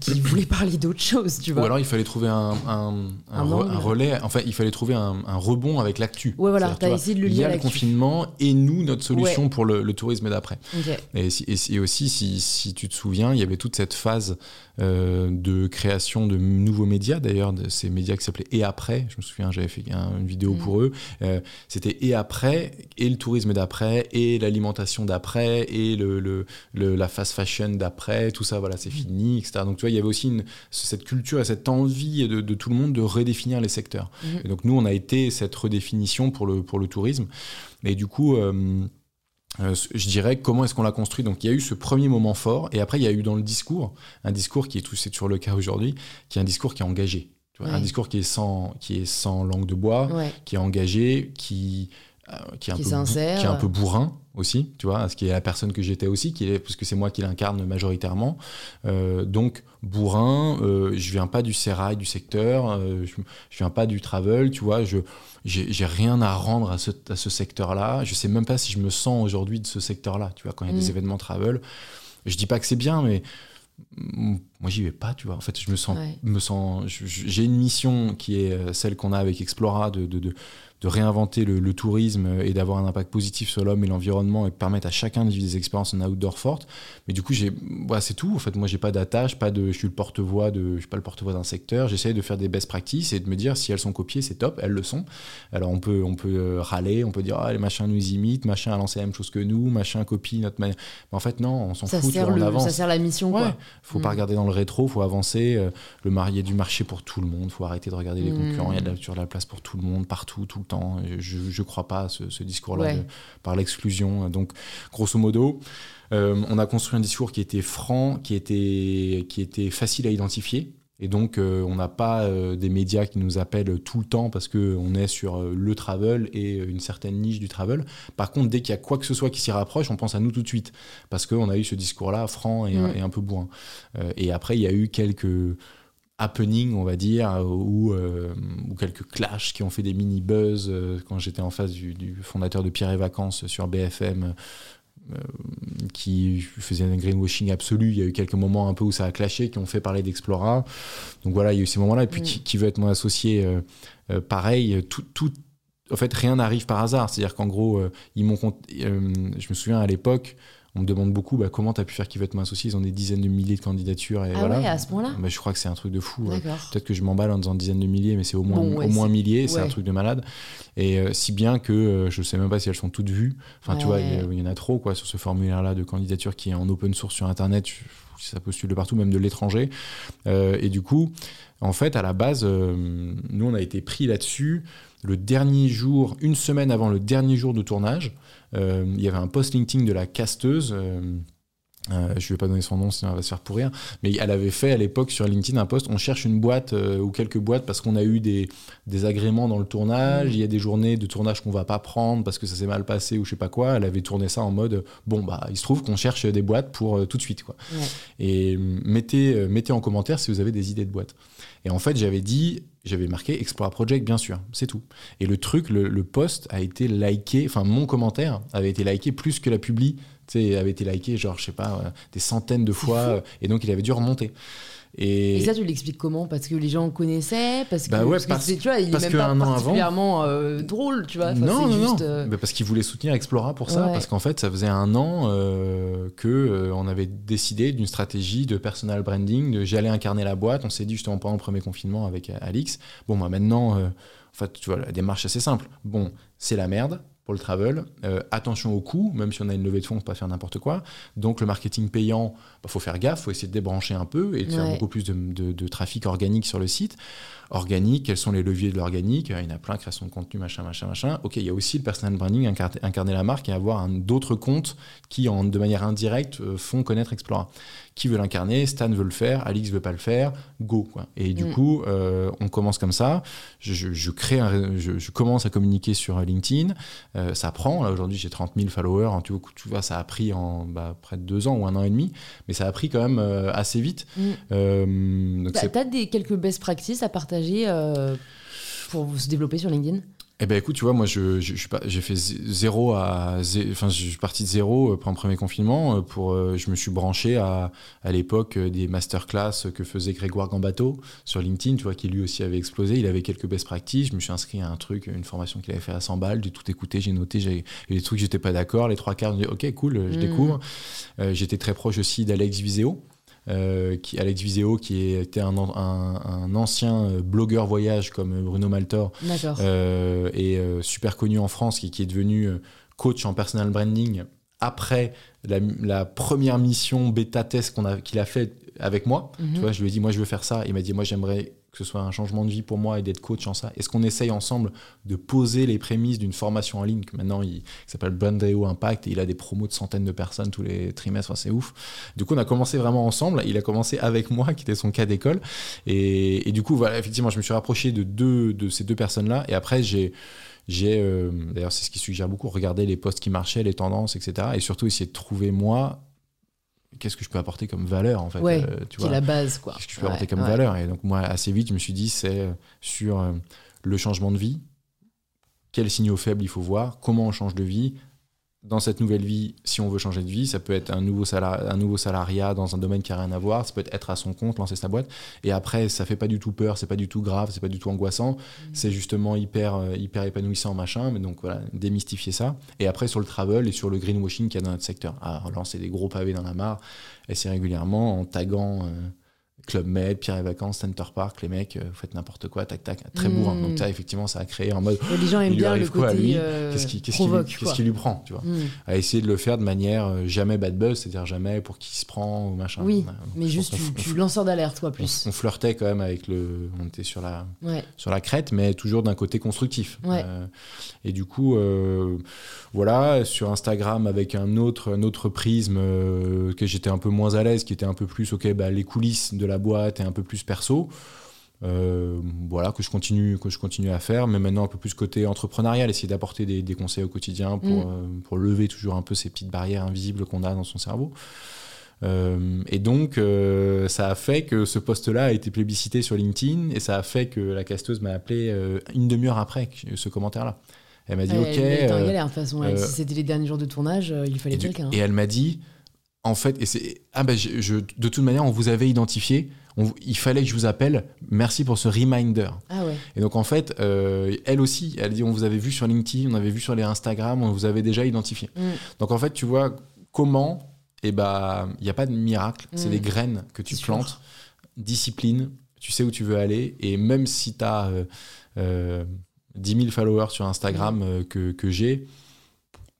qui, voulaient parler d'autre chose, tu vois. Ou alors il fallait trouver un, relais, enfin il fallait trouver un, rebond avec l'actu. Ouais, voilà, t'as essayé de le lire. Il y a le confinement et nous, notre solution pour le, tourisme d'après. Et, et, aussi, si, si, tu te souviens, il y avait toute cette phase euh, de création de nouveaux médias, d'ailleurs, de ces médias qui s'appelaient Et après. Je me souviens, j'avais fait une vidéo mm. pour eux. Euh, c'était Et après, et le tourisme d'après, et l'alimentation d'après, et le, le, la fast fashion d'après, tout ça, voilà, c'est mm. fini, etc. Donc, tu vois, il y avait aussi une, cette culture et cette envie de, de, tout le monde de redéfinir les secteurs. Mm. Et donc, nous, on a été cette redéfinition pour le, pour le tourisme. Et du coup, euh, euh, je dirais comment est-ce qu'on l'a construit? Donc il y a eu ce premier moment fort, et après il y a eu dans le discours, un discours qui est tout, c'est toujours le cas aujourd'hui, qui est un discours qui est engagé. Un discours qui est sans, qui est sans langue de bois, qui est engagé, qui, qui, est un peu qui est un peu bourrin aussi, tu vois, ce qui est la personne que j'étais aussi, qui est, parce que c'est moi qui l'incarne majoritairement. Euh, donc, bourrin, euh, je viens pas du sérail, du secteur, euh, je, je, viens pas du travel, tu vois, je j'ai rien à rendre à ce, à ce secteur-là. Je sais même pas si je me sens aujourd'hui de ce secteur-là, tu vois, quand il y a des mm. événements travel. Je dis pas que c'est bien, mais moi j'y vais pas tu vois en fait je me sens me sens j'ai une mission qui est celle qu'on a avec Explora de, de, de, de réinventer le, tourisme et d'avoir un impact positif sur l'homme et l'environnement et permettre à chacun de vivre des expériences en outdoor fortes. Mais du coup, j'ai, voilà, c'est tout. En fait, moi, j'ai pas d'attache, pas de, je suis le porte-voix de, je suis pas le porte-voix d'un secteur. J'essaie de faire des best practices et de me dire si elles sont copiées, c'est top, elles le sont. Alors on peut, on peut euh, râler, on peut dire ah les machins nous imitent, machin a lancé la même chose que nous, machin copie notre manière. Mais en fait non, on s'en fout, sert on avance. Ça sert la mission. Quoi. Faut pas mm. regarder dans le rétro, faut avancer. Euh, le marié du marché pour tout le monde. Faut arrêter de regarder les mm. concurrents. Il y a de la, sur la place pour tout le monde, partout, tout le temps. Je, je crois pas à ce, discours-là par l'exclusion. Donc, grosso modo, euh, on a construit un discours qui était franc, qui était, qui était facile à identifier. Et donc, euh, on n'a pas euh, des médias qui nous appellent tout le temps parce qu'on est sur le travel et une certaine niche du travel. Par contre, dès qu'il y a quoi que ce soit qui s'y rapproche, on pense à nous tout de suite parce qu'on a eu ce discours-là franc et, et, un peu bourrin. et après, il y a eu quelques happening, on va dire, ou, euh, ou, quelques clashs qui ont fait des mini buzz euh, quand j'étais en face du, fondateur de Pierre et Vacances sur BFM. Euh, qui faisait un greenwashing absolu. Il y a eu quelques moments un peu où ça a clashé, qui ont fait parler d'Explora. Donc voilà, il y a eu ces moments-là. Et puis, mm. qui, veut être mon associé Pareil, tout, tout, en fait, rien n'arrive par hasard. C'est-à-dire qu'en gros, ils m'ont. je me souviens à l'époque, on me demande beaucoup bah, comment tu as pu faire qui va être mon associé. Ils ont des dizaines de milliers de candidatures. Et ah voilà. ouais, à ce point-là bah, Je crois que c'est un truc de fou. Peut-être que je m'emballe en disant dizaines de milliers, mais c'est au moins, au moins milliers. C'est un truc de malade. Et euh, si bien que euh, je ne sais même pas si elles sont toutes vues. Enfin, tu vois, il y, en a trop quoi, sur ce formulaire-là de candidature qui est en open source sur Internet. Ça postule de partout, même de l'étranger. Euh, et du coup, en fait, à la base, nous, on a été pris là-dessus le dernier jour, une semaine avant le dernier jour de tournage. Euh, il y avait un post LinkedIn de la casteuse. Euh, euh, je ne vais pas donner son nom sinon elle va se faire pourrir, mais elle avait fait à l'époque sur LinkedIn un post on cherche une boîte ou quelques boîtes parce qu'on a eu des, des, agréments dans le tournage, il y a des journées de tournage qu'on va pas prendre parce que ça s'est mal passé ou je sais pas quoi. Elle avait tourné ça en mode bon, bah il se trouve qu'on cherche des boîtes pour tout de suite. Quoi. Et mettez, mettez en commentaire si vous avez des idées de boîtes. Et en fait, j'avais dit, j'avais marqué Explora Project, bien sûr, c'est tout. Et le truc, le, post a été liké, enfin mon commentaire avait été liké plus que la publi, tu sais, avait été liké genre, je sais pas, euh, des centaines de fois, et donc il avait dû remonter. Et, Et ça, tu l'expliques comment? Parce que les gens connaissaient Parce que, Bah ouais, parce que parce- c'est- tu vois, il parce est que même pas an avant- particulièrement euh, drôle, tu vois. Enfin, non, non, juste, non. euh, Mais parce qu'ils voulaient soutenir Explora pour ça, Ouais. parce qu'en fait, ça faisait un an euh, que euh, on avait décidé d'une stratégie de personal branding, de j'allais incarner la boîte. On s'est dit justement pendant le premier confinement avec euh, Alix. Bon, moi maintenant, en fait, tu vois, la démarche est assez simple. Bon, c'est la merde pour le travel. Euh, attention aux coûts, même si on a une levée de fonds, faut pas faire n'importe quoi. Donc le marketing payant, bah, faut faire gaffe, faut essayer de débrancher un peu et de faire beaucoup plus de, de- de trafic organique sur le site. Organique, quels sont les leviers de l'organique? Il y en a plein, création de contenu, machin, machin, machin. Ok, il y a aussi le personal branding, incar- incarner la marque et avoir d'autres comptes qui, en, de manière indirecte, euh, font connaître Explora. Qui veut l'incarner Stan veut le faire, Alix veut pas le faire, go. Quoi. Et du Mm. coup, euh, on commence comme ça. Je, je- je crée un je, je commence à communiquer sur LinkedIn. Euh, ça prend. Là, aujourd'hui, j'ai 30 000 followers. Tu vois, tu vois, ça a pris en bah, près de deux ans ou un an et demi. Mais ça a pris quand même euh, assez vite. Mm. Donc T'as c'est- t'as des quelques best practices à partager pour se développer sur LinkedIn? Eh ben écoute, tu vois, moi je, j'ai fait zé- zéro à, zé- enfin je suis parti de zéro euh, pendant le premier confinement. euh, Pour, euh, je me suis branché à, à l'époque des masterclass que faisait Grégoire Gambato sur LinkedIn, tu vois, qui lui aussi avait explosé. Il avait quelques best practices. Je me suis inscrit à un truc, une formation qu'il avait fait à 100 balles. J'ai tout écouté, j'ai noté, j'ai des trucs j'étais pas d'accord. Les trois quarts, j'ai dit ok cool, je Mm. découvre. Euh, J'étais très proche aussi d'Alex Viseo. Euh, qui, Alex Viseo, qui était un, un, un ancien euh, blogueur voyage comme Bruno Maltor, euh, et euh, super connu en France, qui, qui est devenu coach en personal branding après la, la première mission bêta test qu'on a- qu'il a fait avec moi. Mhm. Tu vois, je lui ai dit, moi, je veux faire ça. Il m'a dit, moi, j'aimerais que ce soit un changement de vie pour moi et d'être coach en ça. Est-ce qu'on essaye ensemble de poser les prémices d'une formation en ligne? Que maintenant, il, qui s'appelle Brandeo Impact et il a des promos de centaines de personnes tous les trimestres. C'est ouf. Du coup, on a commencé vraiment ensemble. Il a commencé avec moi, qui était son cas d'école. Et, du coup, voilà, effectivement, je me suis rapproché de deux de ces deux personnes-là. Et après, j'ai j'ai euh, d'ailleurs c'est ce qui suggère beaucoup regarder les posts qui marchaient les tendances etc et surtout essayer de trouver moi qu'est-ce que je peux apporter comme valeur en fait Ouais, euh, tu qui vois est la base, quoi. qu'est-ce que je peux apporter comme ouais. valeur? Et donc moi assez vite je me suis dit c'est euh, sur euh, le changement de vie quels signaux faibles il faut voir comment on change de vie dans cette nouvelle vie, si on veut changer de vie, ça peut être un nouveau, salari- un nouveau salariat dans un domaine qui n'a rien à voir, ça peut être être à son compte, lancer sa boîte. Et après, ça fait pas du tout peur, c'est pas du tout grave, c'est pas du tout angoissant, c'est justement hyper, euh, hyper épanouissant, machin. Mais donc voilà, démystifier ça. Et après, sur le travel et sur le greenwashing qu'il y a dans notre secteur, à lancer des gros pavés dans la mare, assez régulièrement en taguant. euh, Club Med, Pierre et Vacances, Center Park, les mecs, euh, vous faites n'importe quoi, tac tac, très Mm. bourrin. Donc ça, effectivement, ça a créé en mode, Et les gens aiment bien le côté euh, qu'est-ce qui, qu'est-ce qui lui- qui lui prend, tu vois? Mm. à essayer de le faire de manière euh, jamais bad buzz, c'est-à-dire jamais pour qui se prend ou machin. Oui, mais juste tu, tu lanceur d'alerte, on, plus. on flirtait quand même avec le. On était sur la, Ouais. sur la crête, mais toujours d'un côté constructif. Ouais. Euh, et du coup, euh, voilà, sur Instagram avec un autre, un autre prisme que j'étais un peu moins à l'aise, qui était un peu plus, ok, bah, les coulisses de la boîte et un peu plus perso. Euh, voilà que je continue que je continue à faire mais maintenant un peu plus côté entrepreneurial essayer d'apporter des, des conseils au quotidien pour, Mm. euh, pour lever toujours un peu ces petites barrières invisibles qu'on a dans son cerveau Euh, et donc, ça a fait que ce poste-là a été plébiscité sur LinkedIn et ça a fait que la casteuse m'a appelé une demi-heure après ce commentaire-là. Elle m'a dit Elle- Ok. elle était en galère, de toute façon. elle. si c'était les derniers jours de tournage, il fallait quelqu'un. et elle m'a dit En fait, et c'est ah ben, je, je- de toute manière, on vous avait identifié. on- il fallait que je vous appelle. Merci pour ce reminder. Ah ouais. Et donc en fait, euh, elle aussi, elle dit on vous avait vu sur LinkedIn, on avait vu sur les Instagram, on vous avait déjà identifié. Mm. Donc en fait, tu vois comment Eh ben, il n'y a pas de miracle. C'est Mm. des graines que tu sûr. plantes, discipline. Tu sais où tu veux aller. Et même si tu as euh, 10 000 followers sur Instagram Mm. euh, que, que j'ai,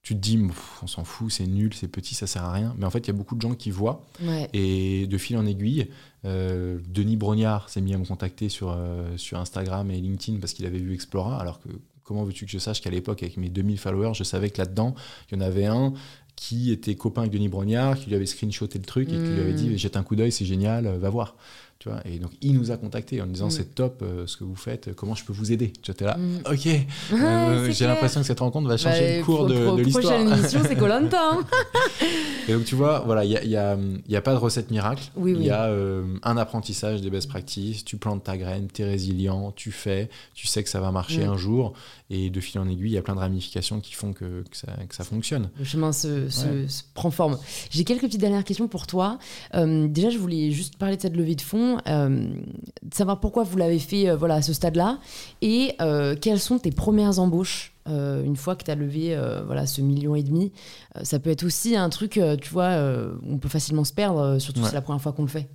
tu te dis on s'en fout, c'est nul, c'est petit, ça sert à rien. Mais en fait, il y a beaucoup de gens qui voient. Ouais. Et de fil en aiguille, euh, Denis Brognard s'est mis à me contacter sur, euh, sur Instagram et LinkedIn parce qu'il avait vu Explora. Alors que comment veux-tu que je sache qu'à l'époque, avec mes 2000 followers, je savais que là-dedans, il y en avait un qui était copain avec Denis Brognard, qui lui avait screenshoté le truc et qui lui avait dit Mm. jette un coup d'œil, c'est génial, euh, va voir. Tu vois et donc il nous a contacté en disant Mm. c'est top euh, ce que vous faites, comment je peux vous aider? Tu étais là, Mm. ok, Euh, j'ai l'impression que cette rencontre va changer Bah, le cours pro- de, pro- de l'histoire. Prochaine émission, c'est Colanta. hein. Et donc tu vois, voilà, il n'y a, y a, y a pas de recette miracle. Oui, il oui. y a euh, un apprentissage des best practices. Tu plantes ta graine, tu es résilient, tu fais, tu sais que ça va marcher Mm. un jour. Et de fil en aiguille, il y a plein de ramifications qui font que, que ça, que ça fonctionne. Le chemin se, se- Ouais. se prend forme. J'ai quelques petites dernières questions pour toi. Euh, déjà, je voulais juste parler de cette levée de fonds. Fonds, de savoir pourquoi vous l'avez fait voilà, à ce stade-là et quelles sont tes premières embauches une fois que tu as levé voilà, ce million et demi? ça peut être aussi un truc, tu vois, on peut facilement se perdre, surtout si c'est la première fois qu'on le fait.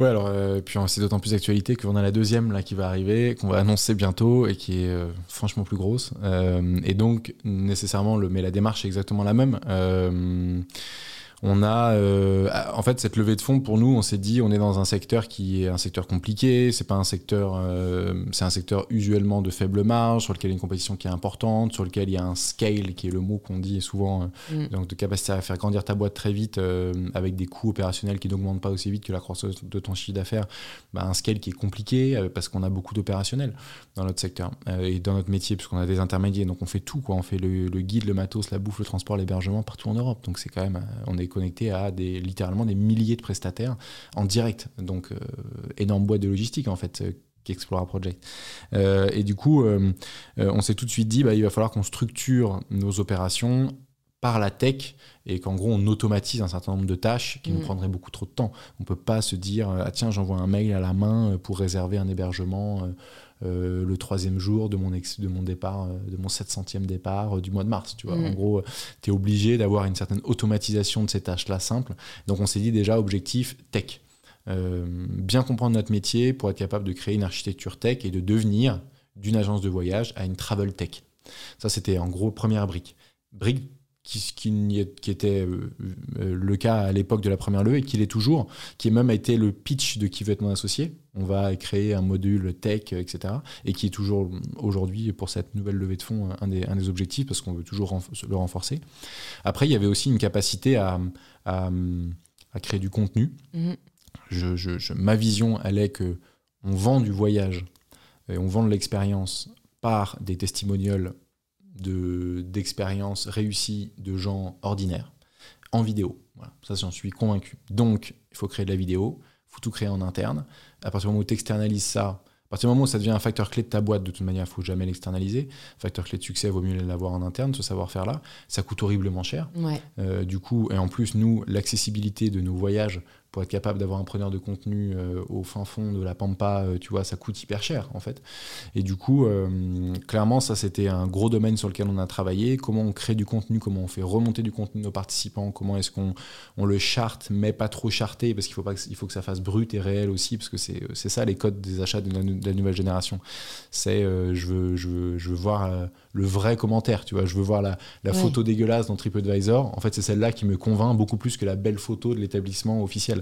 Ouais, alors, euh, puis c'est d'autant plus d'actualité qu'on a la deuxième là qui va arriver, qu'on va annoncer bientôt et qui est euh, franchement plus grosse. Euh, et donc, nécessairement, le, mais la démarche est exactement la même. On a, euh, en fait, cette levée de fonds pour nous, on s'est dit, on est dans un secteur qui est un secteur compliqué. C'est pas un secteur, euh, c'est un secteur usuellement de faible marge, sur lequel il y a une compétition qui est importante, sur lequel il y a un scale qui est le mot qu'on dit souvent, euh, mm. donc de capacité à faire grandir ta boîte très vite avec des coûts opérationnels qui n'augmentent pas aussi vite que la croissance de ton chiffre d'affaires. Bah, un scale qui est compliqué parce qu'on a beaucoup d'opérationnels dans notre secteur et dans notre métier, puisqu'on a des intermédiaires. Donc on fait tout, quoi. On fait le, le guide, le matos, la bouffe, le transport, l'hébergement partout en Europe. Donc c'est quand même, on est connecté à des, littéralement des milliers de prestataires en direct. Donc, euh, énorme boîte de logistique, en fait, euh, qu'Explora Project. Euh, et du coup, on s'est tout de suite dit, bah, il va falloir qu'on structure nos opérations par la tech et qu'en gros on automatise un certain nombre de tâches qui nous mm. prendraient beaucoup trop de temps. On ne peut pas se dire ah tiens j'envoie un mail à la main pour réserver un hébergement euh, le troisième jour de mon, ex, de mon départ, euh, de mon 700e départ euh, du mois de mars. Tu vois. En mm. gros, tu es obligé d'avoir une certaine automatisation de ces tâches-là simples. Donc on s'est dit déjà objectif tech. bien comprendre notre métier pour être capable de créer une architecture tech et de devenir d'une agence de voyage à une travel tech. Ça, c'était en gros première brique. Brique qui, qui, était euh, euh, le cas à l'époque de la première levée et qui l'est toujours, qui même a été le pitch de qui veut être mon associé. On va créer un module tech, etc. Et qui est toujours aujourd'hui, pour cette nouvelle levée de fonds, un des, un des objectifs, parce qu'on veut toujours le renforcer. Après, il y avait aussi une capacité à, à, créer du contenu. Je, je, ma vision, elle est que on vend du voyage et on vend de l'expérience par des testimonials d'expériences réussies de gens ordinaires en vidéo. Voilà, ça, j'en suis convaincu. Donc, il faut créer de la vidéo, il faut tout créer en interne. À partir du moment où tu externalises ça, à partir du moment où ça devient un facteur clé de ta boîte, de toute manière, il faut jamais l'externaliser. Facteur clé de succès, il vaut mieux l'avoir en interne, ce savoir-faire-là. Ça coûte horriblement cher. Euh, du coup, et en plus, nous, l'accessibilité de nos voyages pour être capable d'avoir un preneur de contenu euh, au fin fond de la pampa, euh, tu vois, ça coûte hyper cher en fait. Et du coup, euh, clairement, ça c'était un gros domaine sur lequel on a travaillé. Comment on crée du contenu, comment on fait remonter du contenu de nos participants, comment est-ce qu'on on le charte, mais pas trop charté, parce qu'il faut, pas que, il faut que ça fasse brut et réel aussi, parce que c'est, c'est ça les codes des achats de la, nouvelle génération. C'est je, veux, je, veux, je veux voir le vrai commentaire, tu vois, je veux voir la, la photo dégueulasse dans TripAdvisor. En fait, c'est celle-là qui me convainc beaucoup plus que la belle photo de l'établissement officiel.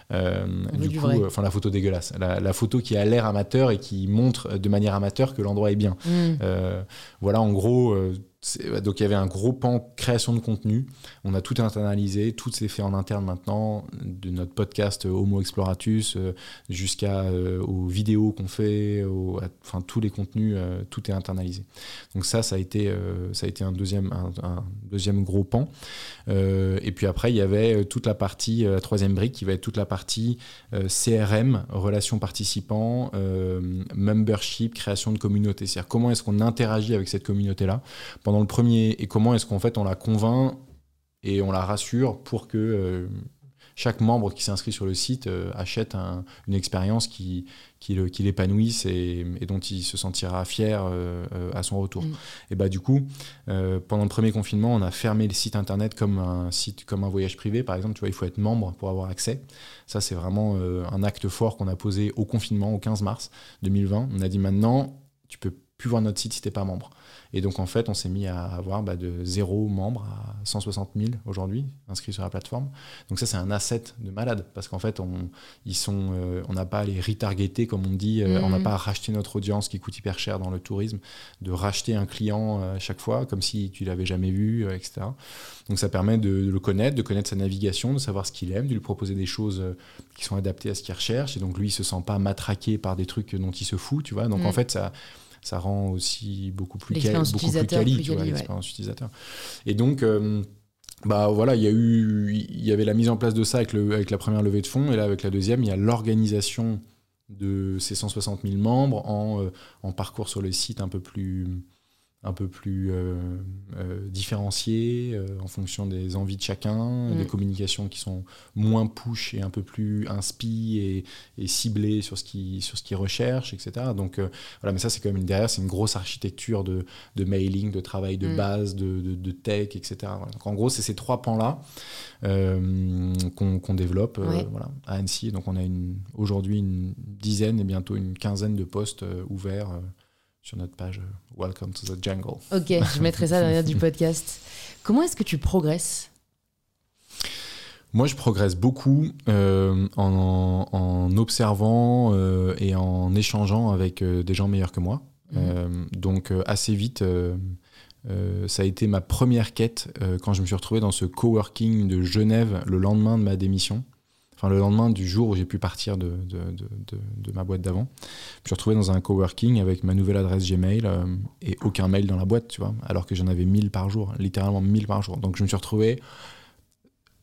Euh, du, coup, euh, enfin la photo dégueulasse, la, photo qui a l'air amateur et qui montre de manière amateur que l'endroit est bien. Mm. Euh, voilà, en gros, donc il y avait un gros pan création de contenu. On a tout internalisé, tout s'est fait en interne maintenant, de notre podcast Homo Exploratus jusqu'à aux vidéos qu'on fait, enfin tous les contenus, tout est internalisé. Donc ça, ça a été, ça a été un deuxième, un, deuxième gros pan. et puis après, il y avait toute la partie, la troisième brique qui va être toute la partie CRM, relations participants, membership, création de communauté. C'est-à-dire comment est-ce qu'on interagit avec cette communauté-là dans le premier et comment est-ce qu'en fait on la convainc et on la rassure pour que euh, chaque membre qui s'inscrit sur le site euh, achète une expérience qui, qui, l'épanouisse et, dont il se sentira fier euh, à son retour. Mm. Et bah du coup, pendant le premier confinement, on a fermé le site internet comme un site comme un voyage privé, par exemple. Tu vois, il faut être membre pour avoir accès. Ça, c'est vraiment un acte fort qu'on a posé au confinement, au 15 mars 2020. On a dit maintenant, tu peux plus voir notre site si t'es pas membre. Et donc, en fait, on s'est mis à avoir bah, de zéro membre à 160 000 aujourd'hui inscrits sur la plateforme. Donc, ça, c'est un asset de malade parce qu'en fait, on ils sont, euh, on n'a pas à les retargeter, comme on dit, euh, on n'a mhm. pas à racheter notre audience qui coûte hyper cher dans le tourisme, de racheter un client euh, à chaque fois, comme si tu l'avais jamais vu, etc. Donc, ça permet de, le connaître, de connaître sa navigation, de savoir ce qu'il aime, de lui proposer des choses qui sont adaptées à ce qu'il recherche. Et donc, lui, il se sent pas matraqué par des trucs dont il se fout, tu vois. Donc, en mhm. fait, ça ça rend aussi beaucoup plus, beaucoup plus quali, l'expérience utilisateur. Et donc, euh, bah voilà, il y a eu, il y avait la mise en place de ça avec, le, avec la première levée de fonds, et là avec la deuxième, il y a l'organisation de ces 160 000 membres en, euh, en, parcours sur le site un peu plus un peu plus euh, euh, différenciées euh, en fonction des envies de chacun, Mm. des communications qui sont moins push et un peu plus inspi et, et ciblées sur ce qui sur ce qu'ils recherchent, etc. Donc voilà, mais ça c'est quand même une, derrière, c'est une grosse architecture de, de mailing, de travail de Mm. base, de, de, de tech, etc. Voilà. Donc en gros, c'est ces trois pans-là euh, qu'on développe voilà, à Annecy. Donc on a aujourd'hui une dizaine et bientôt une quinzaine de postes ouverts sur notre page euh, Welcome to the Jungle. Ok, je mettrai ça derrière du podcast. Comment est-ce que tu progresses? Moi, je progresse beaucoup euh, en, en observant euh, et en échangeant avec euh, des gens meilleurs que moi. Mhm. Donc, assez vite, ça a été ma première quête quand je me suis retrouvé dans ce coworking de Genève le lendemain de ma démission. Enfin, le lendemain du jour où j'ai pu partir de, de, de, ma boîte d'avant. Je me suis retrouvé dans un coworking avec ma nouvelle adresse Gmail euh, et aucun mail dans la boîte, tu vois, alors que j'en avais 1000 par jour, littéralement 1000 par jour. Donc, je me suis retrouvé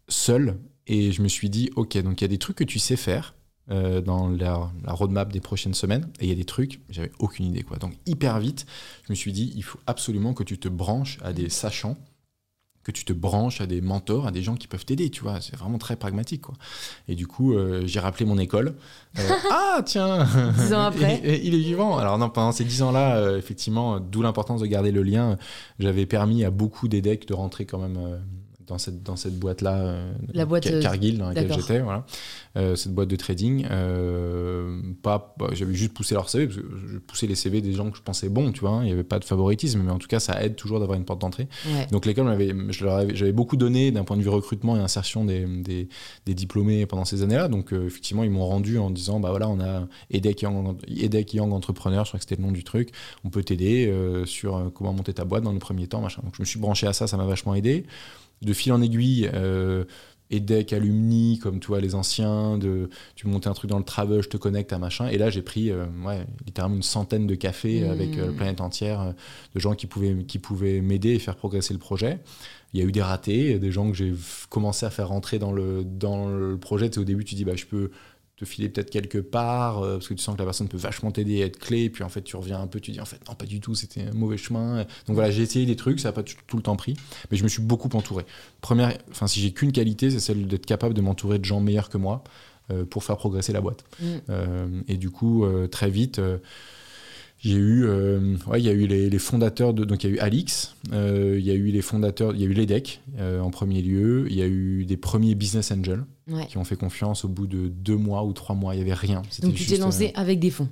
seul et je me suis dit, ok, donc il y a des trucs que tu sais faire euh, dans la, la roadmap des prochaines semaines et il y a des trucs, j'avais aucune idée quoi. Donc hyper vite, je me suis dit, il faut absolument que tu te branches à des sachants, que tu te branches à des mentors, à des gens qui peuvent t'aider, tu vois. C'est vraiment très pragmatique quoi. Et du coup, euh, j'ai rappelé mon école. Euh, ah tiens, Dix ans après. il, il est vivant. Alors non, pendant ces dix ans-là, euh, effectivement, d'où l'importance de garder le lien. J'avais permis à beaucoup d'EDEC de rentrer quand même dans cette, dans cette boîte-là, euh, La boîte, Car- euh, Cargill, dans laquelle j'étais, voilà. Euh, cette boîte de trading. Pas, bah, j'avais juste poussé leur CV, parce que je poussais les CV des gens que je pensais bons, tu vois. hein. Il n'y avait pas de favoritisme, mais en tout cas, ça aide toujours d'avoir une porte d'entrée. Ouais. Donc l'école, j'avais beaucoup donné d'un point de vue recrutement et insertion des, des, des diplômés pendant ces années-là. Donc effectivement, ils m'ont rendu en disant, bah voilà, on a EDEC Young, EDEC Young Entrepreneur, je crois que c'était le nom du truc. On peut t'aider sur comment monter ta boîte dans les premiers temps, machin. Donc je me suis branché à ça, ça m'a vachement aidé. De fil en aiguille, euh, EDEC alumni, comme tu vois, les anciens, de, tu montes un truc dans le travel, je te connecte à machin. Et là, j'ai pris euh, ouais, littéralement une centaine de cafés Mmh. avec euh, la planète entière euh, de gens qui pouvaient, qui pouvaient m'aider et faire progresser le projet. Il y a eu des ratés, des gens que j'ai commencé à faire rentrer dans le, dans le projet. Tu sais, au début, tu dis, bah, je peux te filer peut-être quelque part, euh, parce que tu sens que la personne peut vachement t'aider à être clé, et puis en fait, tu reviens un peu, tu dis, en fait, non, pas du tout, c'était un mauvais chemin. Donc voilà, j'ai essayé des trucs, ça n'a pas tout, le temps pris, mais je me suis beaucoup entouré. Première, enfin, si j'ai qu'une qualité, c'est celle d'être capable de m'entourer de gens meilleurs que moi euh, pour faire progresser la boîte. Mm. Euh, et du coup, très vite, j'ai eu, euh, ouais, il y a eu les, les fondateurs de, donc il y a eu Alix, euh, il y a eu les fondateurs, il y a eu l'EDEC euh, en premier lieu, il y a eu des premiers business angels Ouais. qui ont fait confiance au bout de deux mois ou trois mois, il y avait rien. Donc tu t'es lancé avec des fonds.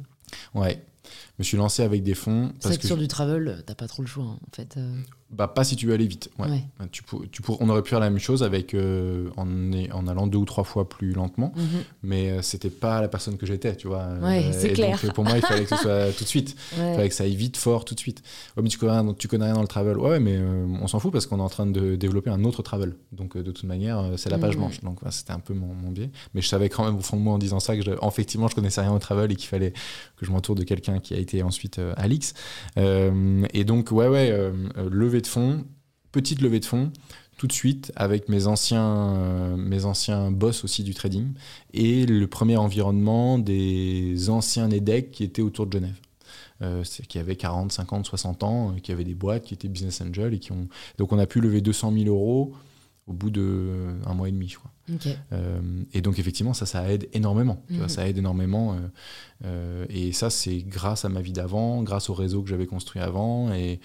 euh, ouais, je me suis lancé avec des fonds C'est que que sur je- du travel, t'as pas trop le choix hein, en fait. Euh. bah pas si tu veux aller vite. Ouais. Ouais. Tu pour- tu pour- on aurait pu faire la même chose avec euh, en, en allant deux ou trois fois plus lentement. Mhm. mais euh, c'était pas la personne que j'étais, tu vois. Ouais, c'est clair. Donc, euh, pour moi, il fallait que ce soit tout de suite. Il fallait que ça aille vite, fort, tout de suite. Ouais, mais tu connais, rien- tu connais rien dans le travel. Ouais, mais euh, on s'en fout parce qu'on est en train de développer un autre travel. Donc, euh, de toute manière, euh, c'est la page Mhm. blanche. Donc, c'était un peu mon, mon biais. Mais je savais quand même au fond de moi en disant ça que, je- effectivement, je connaissais rien au travel et qu'il fallait que je m'entoure de quelqu'un qui a été ensuite euh, Alix. Euh, et donc, ouais, ouais, euh, euh, levée de fonds, petite levée de fonds tout de suite avec mes anciens, euh, mes anciens boss aussi du trading et le premier environnement des anciens EDEC qui étaient autour de Genève. Euh, qui avaient 40, 50, 60 ans, euh, qui avaient des boîtes, qui étaient business angel et qui ont. Donc on a pu lever 200 000 euros au bout de euh, mois et demi, je crois. Euh, et donc effectivement, ça, ça aide énormément. tu vois, Mhm. ça aide énormément. euh, euh, et ça, c'est grâce à ma vie d'avant, grâce au réseau que j'avais construit avant. Et,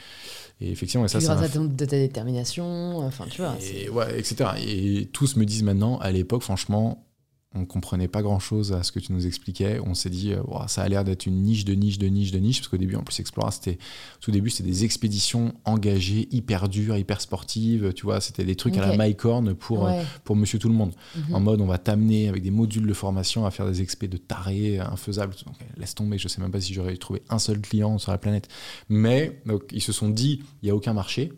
et effectivement, et ça, grâce à de ta détermination, enfin tu vois. et, ouais, etc. Et tous me disent maintenant, à l'époque, franchement, on comprenait pas grand chose à ce que tu nous expliquais. On s'est dit, euh, ça a l'air d'être une niche de niche de niche de niche, parce qu'au début, en plus, Explora, c'était, tout début, c'était des expéditions engagées, hyper dures, hyper sportives, tu vois, c'était des trucs à la Mycorn pour, euh, Ouais. pour monsieur tout le monde. Mhm. En mode, on va t'amener avec des modules de formation à faire des expés de tarés, infaisables. Donc, laisse tomber, je sais même pas si j'aurais trouvé un seul client sur la planète. Mais donc, ils se sont dit, il n'y a aucun marché,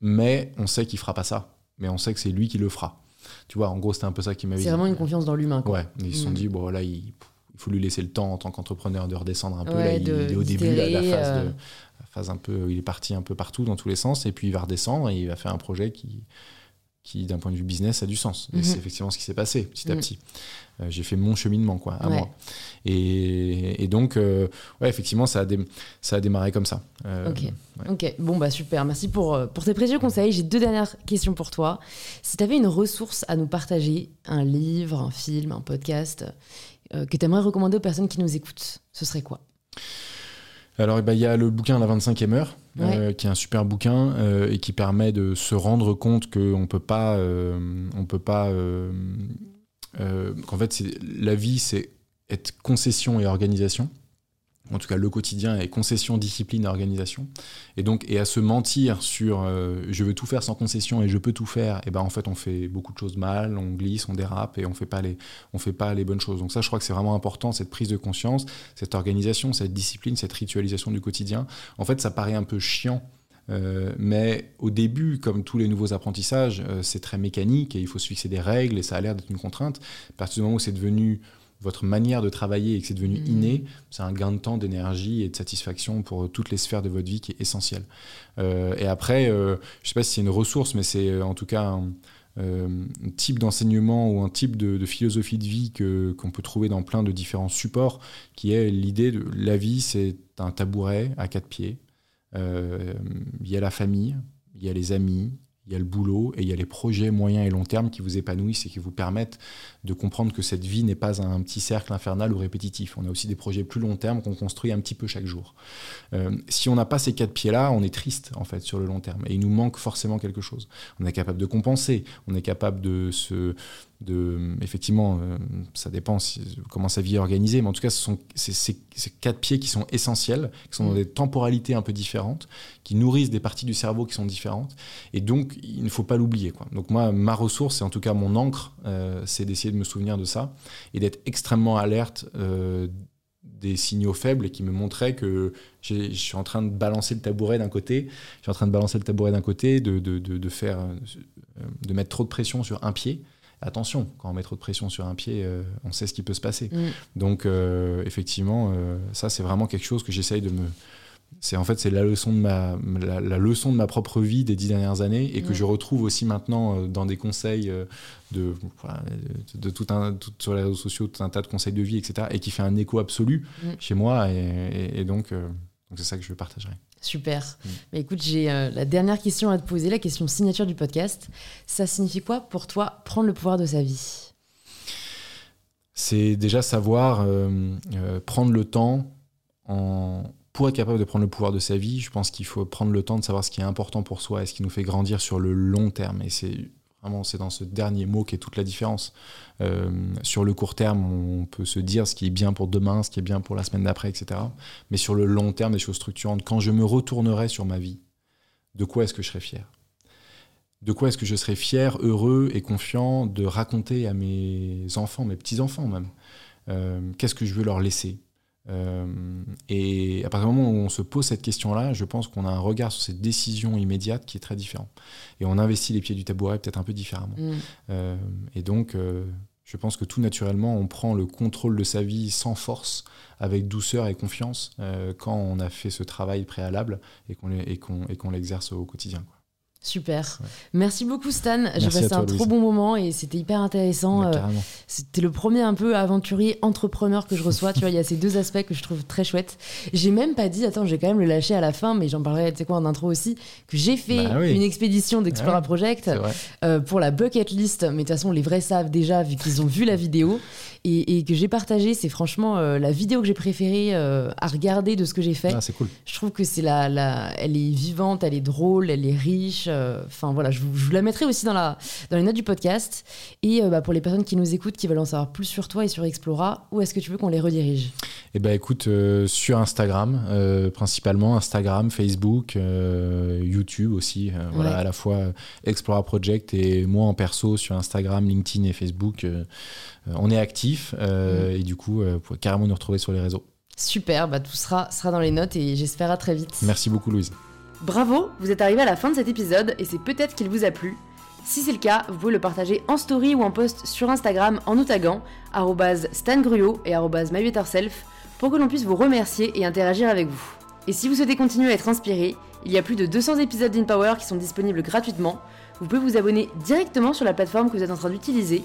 mais on sait qu'il fera pas ça. Mais on sait que c'est lui qui le fera. Tu vois, en gros, c'était un peu ça qui m'avait. C'est vraiment une confiance dans l'humain. Ouais, ils se sont Mm. dit, bon, là, il, il faut lui laisser le temps en tant qu'entrepreneur de redescendre un peu. Ouais, là, il, de- il est au début là, la phase, de, euh. la phase un peu. Il est parti un peu partout dans tous les sens, et puis il va redescendre et il va faire un projet qui, qui, d'un point de vue business, a du sens. Et Mhm. c'est effectivement ce qui s'est passé petit à Mhm. petit. J'ai fait mon cheminement, quoi, à Ouais. moi. Et, et donc, euh, ouais, effectivement, ça a, dé- ça a démarré comme ça. Euh, Ok. ouais. Ok, bon bah super, merci pour, euh, pour tes précieux conseils. J'ai deux dernières questions pour toi. Si tu avais une ressource à nous partager, un livre, un film, un podcast, euh, que tu aimerais recommander aux personnes qui nous écoutent, ce serait quoi? Alors, eh ben, il y a le bouquin La 25e heure, euh, qui est un super bouquin euh, et qui permet de se rendre compte qu'on peut pas, euh, on peut pas, euh, qu'en fait, la vie, c'est être concession et organisation. En tout cas, le quotidien est concession, discipline organisation. Et donc, et à se mentir sur euh, je veux tout faire sans concession et je peux tout faire, et ben en fait, on fait beaucoup de choses mal, on glisse, on dérape et on fait pas les, on fait pas les bonnes choses. Donc ça, je crois que c'est vraiment important cette prise de conscience, cette organisation, cette discipline, cette ritualisation du quotidien. En fait, ça paraît un peu chiant. Euh, mais au début, comme tous les nouveaux apprentissages, euh, c'est très mécanique et il faut se fixer des règles et ça a l'air d'être une contrainte. À partir du moment où c'est devenu votre manière de travailler et que c'est devenu Mhm. inné, c'est un gain de temps, d'énergie et de satisfaction pour toutes les sphères de votre vie qui est essentiel. Euh, et après, euh, je sais pas si c'est une ressource, mais c'est en tout cas un, un type d'enseignement ou un type de, de philosophie de vie que qu'on peut trouver dans plein de différents supports, qui est l'idée de la vie, c'est un tabouret à quatre pieds. Euh, Il y a la famille, il y a les amis, il y a le boulot et il y a les projets moyens et long terme qui vous épanouissent et qui vous permettent de comprendre que cette vie n'est pas un petit cercle infernal ou répétitif. On a aussi des projets plus long terme qu'on construit un petit peu chaque jour. Euh, si on n'a pas ces quatre pieds-là, on est triste en fait sur le long terme et il nous manque forcément quelque chose. On est capable de compenser, on est capable de se, de, effectivement, euh, ça dépend si- comment sa vie est organisée, mais en tout cas, ce sont ces, ces- ces quatre pieds qui sont essentiels, qui sont dans Mm. des temporalités un peu différentes, qui nourrissent des parties du cerveau qui sont différentes, et donc il ne faut pas l'oublier. quoi. Donc moi, ma ressource, et en tout cas mon encre, euh, c'est d'essayer de me souvenir de ça et d'être extrêmement alerte. euh, des signaux faibles et qui me montraient que je suis en train de balancer le tabouret d'un côté, je suis en train de balancer le tabouret d'un côté, de, de, de, de faire, de mettre trop de pression sur un pied. Attention, quand on met trop de pression sur un pied, euh, on sait ce qui peut se passer. Mm. Donc, euh, effectivement, euh, ça, c'est vraiment quelque chose que j'essaye de me. C'est en fait c'est la leçon de ma la, la leçon de ma propre vie des dix dernières années et que Ouais. je retrouve aussi maintenant dans des conseils de, de, de tout un tout, sur les réseaux sociaux tout un tas de conseils de vie etc et qui fait un écho absolu Mm. chez moi et, et- et donc donc c'est ça que je partagerai. Super. Mm. Mais écoute, j'ai euh, la dernière question à te poser, la question signature du podcast. Ça signifie quoi pour toi prendre le pouvoir de sa vie? C'est déjà savoir euh, euh, prendre le temps en... pour être capable de prendre le pouvoir de sa vie. Je pense qu'il faut prendre le temps de savoir ce qui est important pour soi et ce qui nous fait grandir sur le long terme. Et c'est vraiment c'est dans ce dernier mot qu'est toute la différence. Euh, sur le court terme, on peut se dire ce qui est bien pour demain, ce qui est bien pour la semaine d'après, etc. Mais sur le long terme, des choses structurantes. Quand je me retournerai sur ma vie, de quoi est-ce que je serai fier? De quoi est-ce que je serais fier, heureux et confiant de raconter à mes enfants, mes petits-enfants même? Euh, Qu'est-ce que je veux leur laisser? Et à partir du moment où on se pose cette question-là, je pense qu'on a un regard sur cette décision immédiate qui est très différent. Et on investit les pieds du tabouret peut-être un peu différemment. Mm. Euh, et donc, euh, je pense que tout naturellement, on prend le contrôle de sa vie sans force, avec douceur et confiance, euh, quand on a fait ce travail préalable et qu'on et qu'on l'exerce au quotidien. quoi. Super. Ouais. Merci beaucoup Stan. J'ai passé un trop bon moment et c'était hyper intéressant. Euh. C'était le premier un peu aventurier entrepreneur que je reçois. tu vois, il y a ces deux aspects que je trouve très chouettes. J'ai même pas dit, attends, j'ai quand même le lâcher à la fin, mais j'en parlerai, tu sais quoi, en intro aussi, que j'ai fait Bah oui. une expédition d'Explora. Project euh, pour la bucket list. Mais de toute façon, les vrais savent déjà vu qu'ils ont vu la vidéo et, et que j'ai partagé. C'est franchement euh, la vidéo que j'ai préférée euh, à regarder de ce que j'ai fait. Ah, c'est cool. Je trouve que c'est la, la, elle est vivante, elle est drôle, elle est riche. euh, Enfin voilà, je vous, je vous la mettrai aussi dans, la, dans les notes du podcast. Et bah, pour les personnes qui nous écoutent, qui veulent en savoir plus sur toi et sur Explora, où est-ce que tu veux qu'on les redirige? Eh ben écoute, sur Instagram, principalement Instagram, Facebook, YouTube aussi, voilà, à la fois Explora Project et moi en perso sur Instagram, LinkedIn et Facebook, euh, euh, on est actif euh, mm. et du coup, euh, vous pouvez carrément nous retrouver sur les réseaux. Super, bah, tout sera, dans les notes et j'espère à très vite. Merci beaucoup Louise. Bravo, vous êtes arrivé à la fin de cet épisode et c'est peut-être qu'il vous a plu. Si c'est le cas, vous pouvez le partager en story ou en post sur Instagram en nous taguant @stangruot et @mybetterself pour que l'on puisse vous remercier et interagir avec vous. Et si vous souhaitez continuer à être inspiré, il y a plus de 200 épisodes d'InPower qui sont disponibles gratuitement. Vous pouvez vous abonner directement sur la plateforme que vous êtes en train d'utiliser